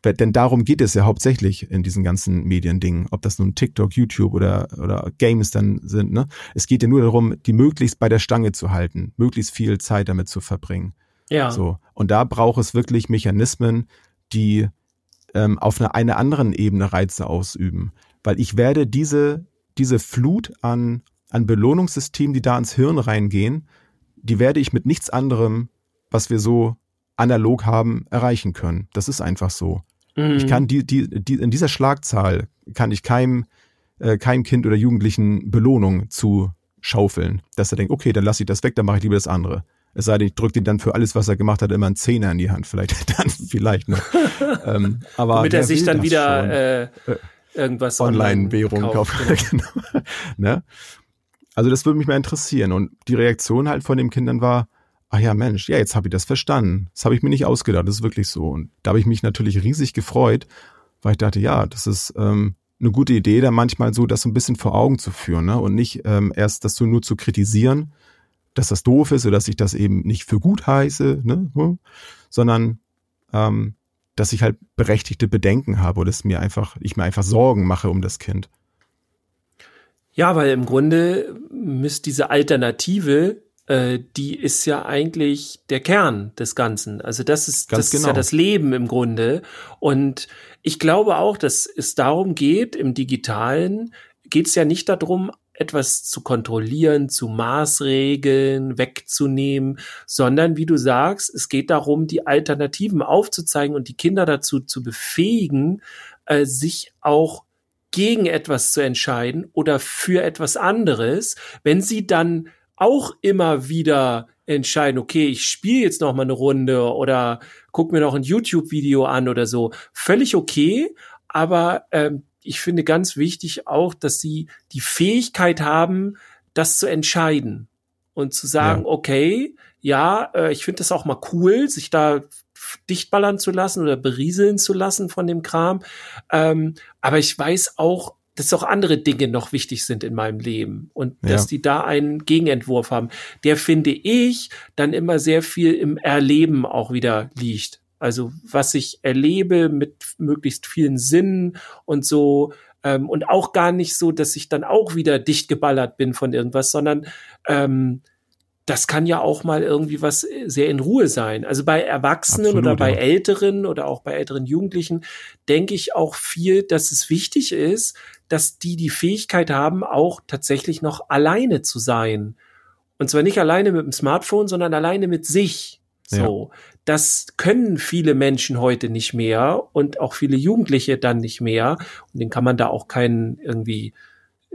Denn darum geht es ja hauptsächlich in diesen ganzen Mediendingen, ob das nun TikTok, YouTube oder, oder Games dann sind. Ne? Es geht ja nur darum, die möglichst bei der Stange zu halten, möglichst viel Zeit damit zu verbringen. Ja. So. Und da braucht es wirklich Mechanismen, die ähm, auf einer, einer anderen Ebene Reize ausüben. Weil ich werde diese, diese Flut an, an Belohnungssystemen, die da ins Hirn reingehen, die werde ich mit nichts anderem, was wir so analog haben, erreichen können. Das ist einfach so. Mhm. Ich kann die, die, die, in dieser Schlagzahl kann ich keinem, äh, keinem Kind oder Jugendlichen Belohnung zu schaufeln, dass er denkt, okay, dann lasse ich das weg, dann mache ich lieber das andere. Es sei denn, ich drücke ihm dann für alles, was er gemacht hat, immer einen Zehner in die Hand. Vielleicht *laughs* dann, vielleicht noch. ähm, aber Damit er sich dann wieder äh, äh, irgendwas Online-Währung online kauft. *laughs* genau. ne? Also das würde mich mal interessieren. Und die Reaktion halt von den Kindern war, ach ja, Mensch, ja, jetzt habe ich das verstanden. Das habe ich mir nicht ausgedacht, das ist wirklich so. Und da habe ich mich natürlich riesig gefreut, weil ich dachte, ja, das ist ähm, eine gute Idee, da manchmal so das so ein bisschen vor Augen zu führen ne? und nicht ähm, erst das so nur zu kritisieren, dass das doof ist oder dass ich das eben nicht für gut heiße, ne? Sondern ähm, dass ich halt berechtigte Bedenken habe oder dass mir einfach, ich mir einfach Sorgen mache um das Kind. Ja, weil im Grunde müsste diese Alternative, äh, die ist ja eigentlich der Kern des Ganzen. Also das ist, Ganz das genau. ist ja genau. das Leben im Grunde. Und ich glaube auch, dass es darum geht, im Digitalen geht es ja nicht darum, etwas zu kontrollieren, zu Maßregeln, wegzunehmen, sondern wie du sagst, es geht darum, die Alternativen aufzuzeigen und die Kinder dazu zu befähigen, äh, sich auch gegen etwas zu entscheiden oder für etwas anderes, wenn sie dann auch immer wieder entscheiden, okay, ich spiele jetzt noch mal eine Runde oder guck mir noch ein YouTube-Video an oder so, völlig okay, aber ähm, ich finde ganz wichtig auch, dass sie die Fähigkeit haben, das zu entscheiden und zu sagen, ja. okay, ja, äh, ich finde das auch mal cool, sich da dichtballern zu lassen oder berieseln zu lassen von dem Kram. Ähm, aber ich weiß auch, dass auch andere Dinge noch wichtig sind in meinem Leben und ja. dass die da einen Gegenentwurf haben, der finde ich dann immer sehr viel im Erleben auch wieder liegt. Also was ich erlebe mit möglichst vielen Sinnen und so. Ähm, und auch gar nicht so, dass ich dann auch wieder dicht geballert bin von irgendwas, sondern ähm, das kann ja auch mal irgendwie was sehr in Ruhe sein. Also bei Erwachsenen Absolut, oder bei ja. Älteren oder auch bei älteren Jugendlichen denke ich auch viel, dass es wichtig ist, dass die die Fähigkeit haben, auch tatsächlich noch alleine zu sein. Und zwar nicht alleine mit dem Smartphone, sondern alleine mit sich. So, ja. Das können viele Menschen heute nicht mehr und auch viele Jugendliche dann nicht mehr. Und den kann man da auch keinen irgendwie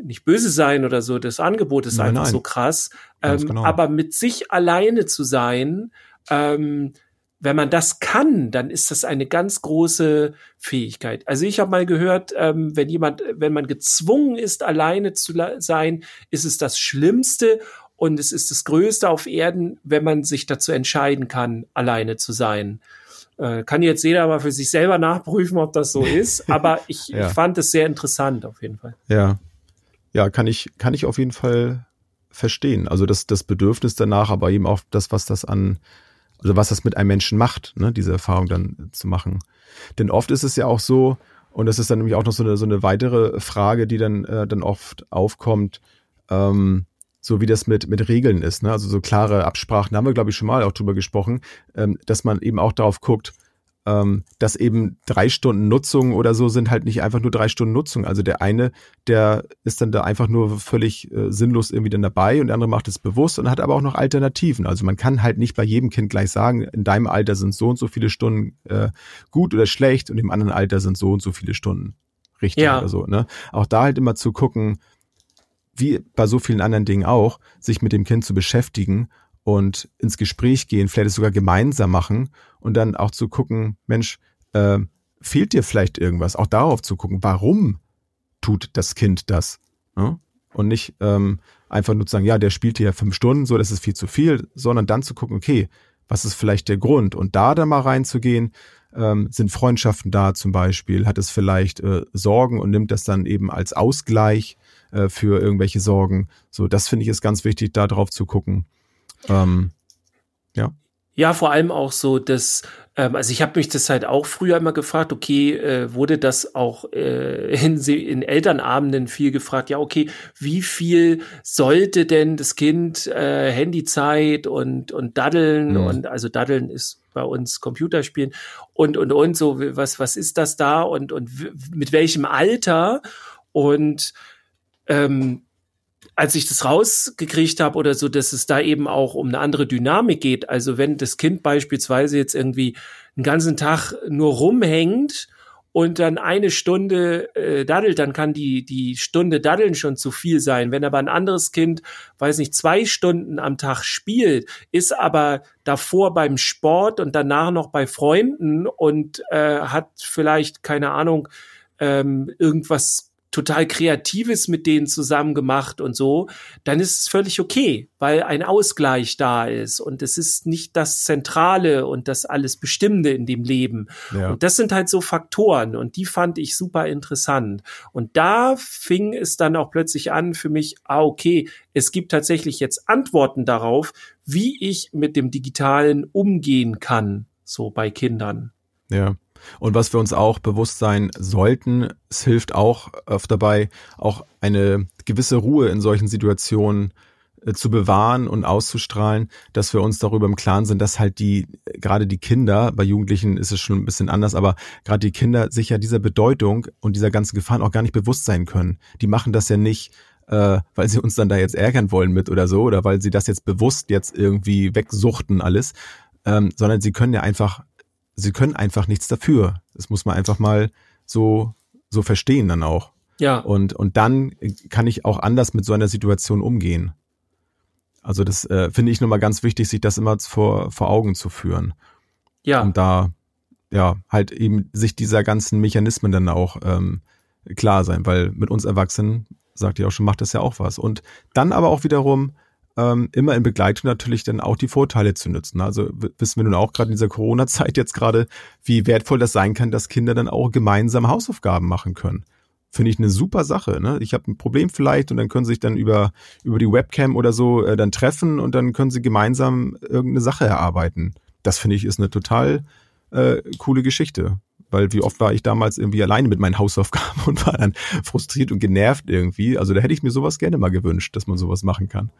nicht böse sein oder so. Das Angebot ist nein, einfach nein. so krass. Ähm, genau. Aber mit sich alleine zu sein, ähm, wenn man das kann, dann ist das eine ganz große Fähigkeit. Also ich habe mal gehört, ähm, wenn jemand, wenn man gezwungen ist, alleine zu sein, ist es das Schlimmste und es ist das Größte auf Erden, wenn man sich dazu entscheiden kann, alleine zu sein. Äh, kann jetzt jeder aber für sich selber nachprüfen, ob das so ist. *laughs* Aber ich, ja. ich fand es sehr interessant auf jeden Fall. Ja. Ja, kann ich, kann ich auf jeden Fall verstehen. Also das, das Bedürfnis danach, aber eben auch das, was das an, also was das mit einem Menschen macht, ne, diese Erfahrung dann zu machen. Denn oft ist es ja auch so, und das ist dann nämlich auch noch so eine, so eine weitere Frage, die dann, äh, dann oft aufkommt, ähm, so wie das mit, mit Regeln ist, ne? also so klare Absprachen, da haben wir, glaube ich, schon mal auch drüber gesprochen, ähm, dass man eben auch darauf guckt, ähm, dass eben drei Stunden Nutzung oder so sind halt nicht einfach nur drei Stunden Nutzung. Also der eine, der ist dann da einfach nur völlig äh, sinnlos irgendwie dann dabei und der andere macht es bewusst und hat aber auch noch Alternativen. Also man kann halt nicht bei jedem Kind gleich sagen, in deinem Alter sind so und so viele Stunden äh, gut oder schlecht und im anderen Alter sind so und so viele Stunden richtig ja. oder so. Ne? Auch da halt immer zu gucken, wie bei so vielen anderen Dingen auch, sich mit dem Kind zu beschäftigen und ins Gespräch gehen, vielleicht sogar gemeinsam machen und dann auch zu gucken, Mensch, äh, fehlt dir vielleicht irgendwas? Auch darauf zu gucken, warum tut das Kind das? Ne? Und nicht ähm, einfach nur zu sagen, ja, der spielt hier fünf Stunden, so, das ist viel zu viel, sondern dann zu gucken, okay, was ist vielleicht der Grund? Und da dann mal reinzugehen, ähm, sind Freundschaften da zum Beispiel, hat es vielleicht äh, Sorgen und nimmt das dann eben als Ausgleich äh, für irgendwelche Sorgen. So, das finde ich ist ganz wichtig, da drauf zu gucken. Ähm, ja. Ja, vor allem auch so, dass, ähm, also ich habe mich das halt auch früher immer gefragt, okay, äh, wurde das auch äh, in, in Elternabenden viel gefragt, ja, okay, wie viel sollte denn das Kind äh, Handyzeit und, und Daddeln mhm. und also Daddeln ist bei uns Computerspielen und, und, und so, was, was ist das da und, und mit welchem Alter und ähm, als ich das rausgekriegt habe oder so, dass es da eben auch um eine andere Dynamik geht. Also wenn das Kind beispielsweise jetzt irgendwie einen ganzen Tag nur rumhängt und dann eine Stunde äh, daddelt, dann kann die, die Stunde daddeln schon zu viel sein. Wenn aber ein anderes Kind, weiß nicht, zwei Stunden am Tag spielt, ist aber davor beim Sport und danach noch bei Freunden und äh, hat vielleicht, keine Ahnung, ähm, irgendwas total Kreatives mit denen zusammen gemacht und so, dann ist es völlig okay, weil ein Ausgleich da ist und es ist nicht das Zentrale und das alles Bestimmende in dem Leben. Ja. Und das sind halt so Faktoren und die fand ich super interessant. Und da fing es dann auch plötzlich an für mich, ah, okay, es gibt tatsächlich jetzt Antworten darauf, wie ich mit dem Digitalen umgehen kann, so bei Kindern. Ja. Und was wir uns auch bewusst sein sollten, es hilft auch oft dabei, auch eine gewisse Ruhe in solchen Situationen äh, zu bewahren und auszustrahlen, dass wir uns darüber im Klaren sind, dass halt die, gerade die Kinder, bei Jugendlichen ist es schon ein bisschen anders, aber gerade die Kinder sich ja dieser Bedeutung und dieser ganzen Gefahren auch gar nicht bewusst sein können. Die machen das ja nicht, äh, weil sie uns dann da jetzt ärgern wollen mit oder so, oder weil sie das jetzt bewusst jetzt irgendwie wegsuchten alles, ähm, sondern sie können ja einfach sie können einfach nichts dafür. Das muss man einfach mal so, so verstehen dann auch. Ja. Und, und dann kann ich auch anders mit so einer Situation umgehen. Also das äh, finde ich nochmal ganz wichtig, sich das immer vor, vor Augen zu führen. Ja. Und da, ja, halt eben sich dieser ganzen Mechanismen dann auch ähm, klar sein, weil mit uns Erwachsenen, sagt ihr auch schon, macht das ja auch was. Und dann aber auch wiederum ähm, immer in Begleitung natürlich dann auch die Vorteile zu nutzen. Also wissen wir nun auch gerade in dieser Corona-Zeit jetzt gerade, wie wertvoll das sein kann, dass Kinder dann auch gemeinsam Hausaufgaben machen können. Finde ich eine super Sache. Ne? Ich habe ein Problem vielleicht und dann können sie sich dann über, über die Webcam oder so äh, dann treffen und dann können sie gemeinsam irgendeine Sache erarbeiten. Das finde ich ist eine total äh, coole Geschichte. Weil wie oft war ich damals irgendwie alleine mit meinen Hausaufgaben *laughs* und war dann frustriert und genervt irgendwie. Also da hätte ich mir sowas gerne mal gewünscht, dass man sowas machen kann.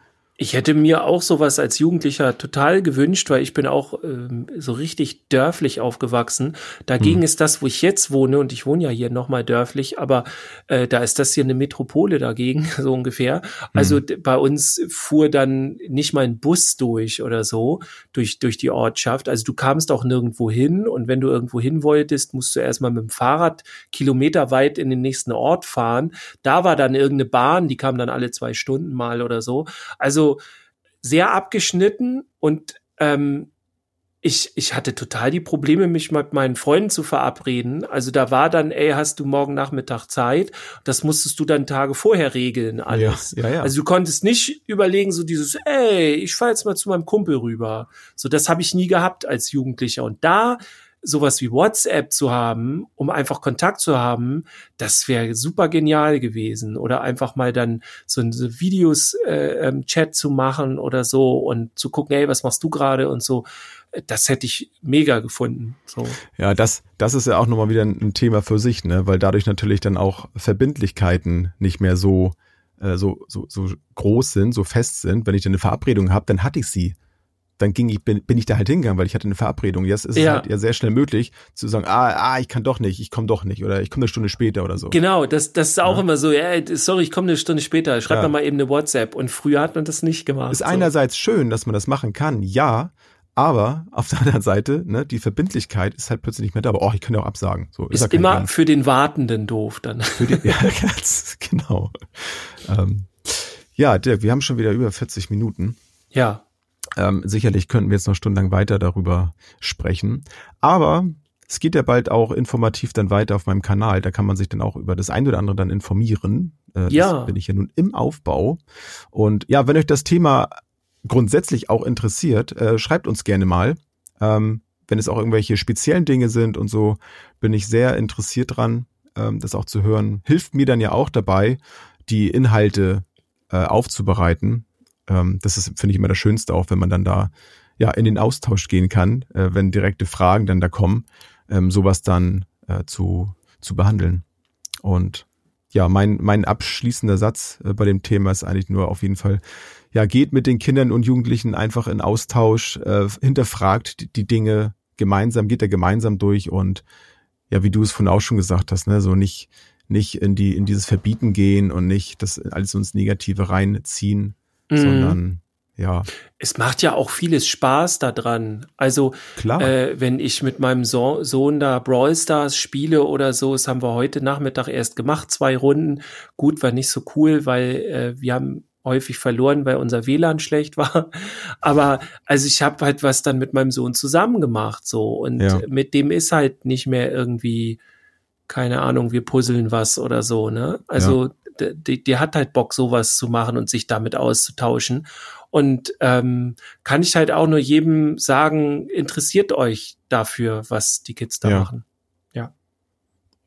Ich hätte mir auch sowas als Jugendlicher total gewünscht, weil ich bin auch ähm, so richtig dörflich aufgewachsen. Dagegen hm. ist das, wo ich jetzt wohne, und ich wohne ja hier nochmal dörflich, aber äh, da ist das hier eine Metropole dagegen, *laughs* so ungefähr. Also hm. bei uns fuhr dann nicht mal ein Bus durch oder so, durch, durch die Ortschaft. Also du kamst auch nirgendwo hin und wenn du irgendwo hin wolltest, musst du erstmal mit dem Fahrrad kilometerweit in den nächsten Ort fahren. Da war dann irgendeine Bahn, die kam dann alle zwei Stunden mal oder so. Also sehr abgeschnitten und ähm, ich, ich hatte total die Probleme, mich mit meinen Freunden zu verabreden. Also da war dann, ey, hast du morgen Nachmittag Zeit? Das musstest du dann Tage vorher regeln, alles. Ja, ja, ja. Also du konntest nicht überlegen, so dieses, ey, ich fahr jetzt mal zu meinem Kumpel rüber. So, das habe ich nie gehabt als Jugendlicher. Und da sowas wie WhatsApp zu haben, um einfach Kontakt zu haben, das wäre super genial gewesen. Oder einfach mal dann so ein so Videos äh, ähm, Chat zu machen oder so und zu gucken, hey, was machst du gerade und so. Das hätte ich mega gefunden. So. Ja, das, das ist ja auch nochmal wieder ein Thema für sich, ne? Weil dadurch natürlich dann auch Verbindlichkeiten nicht mehr so, äh, so, so, so groß sind, so fest sind. Wenn ich dann eine Verabredung habe, dann hatte ich sie dann ging ich, bin, bin ich da halt hingegangen, weil ich hatte eine Verabredung. Jetzt ist ja. es halt ja sehr schnell möglich zu sagen, ah, ah, ich kann doch nicht, ich komme doch nicht oder ich komme eine Stunde später oder so. Genau, das, das ist auch ja. immer so, ja, sorry, ich komme eine Stunde später, schreib ja. mir mal eben eine WhatsApp. Und früher hat man das nicht gemacht. Ist so. einerseits schön, dass man das machen kann, ja, aber auf der anderen Seite, ne, die Verbindlichkeit ist halt plötzlich nicht mehr da. Aber oh, ich kann ja auch absagen. So, ist, ist immer Plan. für den Wartenden doof dann. *laughs* Für die, ja, *laughs* ganz genau. Ähm, ja, Dirk, wir haben schon wieder über 40 Minuten. Ja. Ähm, sicherlich könnten wir jetzt noch stundenlang weiter darüber sprechen. Aber es geht ja bald auch informativ dann weiter auf meinem Kanal. Da kann man sich dann auch über das eine oder andere dann informieren. Äh, ja. bin ich ja nun im Aufbau. Und ja, wenn euch das Thema grundsätzlich auch interessiert, äh, schreibt uns gerne mal. Ähm, wenn es auch irgendwelche speziellen Dinge sind und so, bin ich sehr interessiert dran, ähm, das auch zu hören. Hilft mir dann ja auch dabei, die Inhalte äh, aufzubereiten ähm, das ist, finde ich, immer das Schönste, auch wenn man dann da ja in den Austausch gehen kann, äh, wenn direkte Fragen dann da kommen, ähm, sowas dann äh, zu, zu behandeln. Und ja, mein, mein abschließender Satz äh, bei dem Thema ist eigentlich nur auf jeden Fall, ja, geht mit den Kindern und Jugendlichen einfach in Austausch, äh, hinterfragt die, die Dinge gemeinsam, geht da gemeinsam durch und ja, wie du es von auch schon gesagt hast, ne, so nicht, nicht in die, in dieses Verbieten gehen und nicht das alles uns Negative reinziehen, mhm. sondern ja. Es macht ja auch vieles Spaß daran. Also, Klar. Äh, wenn ich mit meinem so Sohn da Brawl Stars spiele oder so, das haben wir heute Nachmittag erst gemacht, zwei Runden. Gut, war nicht so cool, weil äh, wir haben häufig verloren, weil unser WLAN schlecht *laughs* war. Aber also ich habe halt was dann mit meinem Sohn zusammen gemacht so und ja. mit dem ist halt nicht mehr irgendwie keine Ahnung, wir puzzeln was oder so, ne? Also ja. Der, der hat halt Bock sowas zu machen und sich damit auszutauschen und ähm, kann ich halt auch nur jedem sagen, interessiert euch dafür, was die Kids da ja. machen. Ja.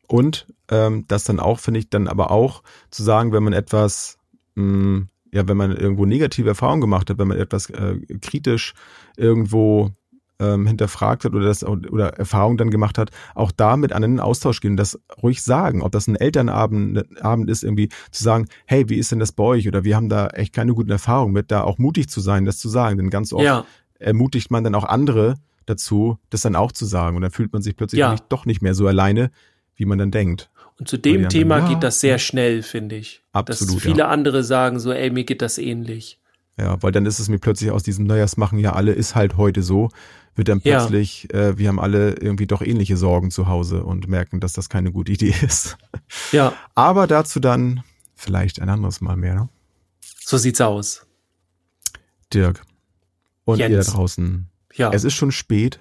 Und ähm, das dann auch, finde ich, dann aber auch zu sagen, wenn man etwas mh, mm, ja, wenn man irgendwo negative Erfahrungen gemacht hat, wenn man etwas äh, kritisch irgendwo ähm, hinterfragt hat oder das oder Erfahrungen dann gemacht hat, auch da mit anderen in Austausch gehen, das ruhig sagen, ob das ein Elternabend Abend ist, irgendwie zu sagen, hey, wie ist denn das bei euch? Oder wir haben da echt keine guten Erfahrungen mit, da auch mutig zu sein, das zu sagen. Denn ganz oft ja. ermutigt man dann auch andere dazu, das dann auch zu sagen. Und dann fühlt man sich plötzlich ja. nicht, doch nicht mehr so alleine, wie man dann denkt. Und zu dem Thema ja, geht das sehr schnell, finde ich. Absolut. Dass viele andere sagen so, ey, mir geht das ähnlich. Ja, weil dann ist es mir plötzlich aus diesem, naja, es machen ja alle, ist halt heute so, wird dann plötzlich, ja. äh, wir haben alle irgendwie doch ähnliche Sorgen zu Hause und merken, dass das keine gute Idee *laughs* ist. Ja. Aber dazu dann vielleicht ein anderes Mal mehr, ne? So sieht's aus. Dirk. Und Jens. ihr da draußen. Ja. Es ist schon spät.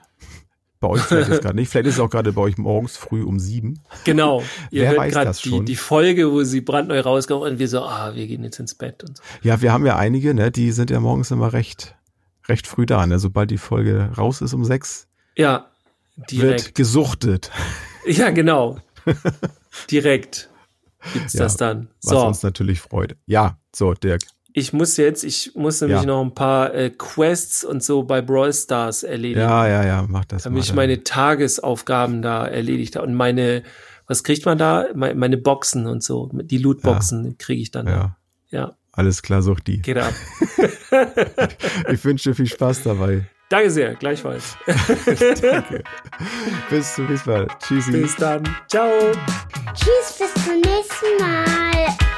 Bei euch vielleicht ist gerade nicht. Vielleicht ist es auch gerade bei euch morgens früh um sieben. Genau. *laughs* Ihr Wer hört gerade die, die Folge, wo sie brandneu rauskommen und wir so, ah, wir gehen jetzt ins Bett und so. Ja, wir haben ja einige, ne, die sind ja morgens immer recht, recht früh da, ne? Sobald die Folge raus ist um sechs. Ja, direkt. Wird gesuchtet. *laughs* Ja, genau. *laughs* direkt gibt's ja, das dann. So. Was uns natürlich freut. Ja, so, Dirk ich muss jetzt, ich muss nämlich ja. noch ein paar äh, Quests und so bei Brawl Stars erledigen. Ja, ja, ja, mach das. Damit ich meine Tagesaufgaben da erledigt habe und meine, was kriegt man da? Meine, meine Boxen und so, die Lootboxen ja. kriege ich dann. Ja. ja. Alles klar, such die. Geht ab. *laughs* ich wünsche dir viel Spaß dabei. Danke sehr, gleichfalls. *laughs* Danke. Bis zum nächsten Mal. Tschüssi. Bis dann. Ciao. Tschüss, bis zum nächsten Mal.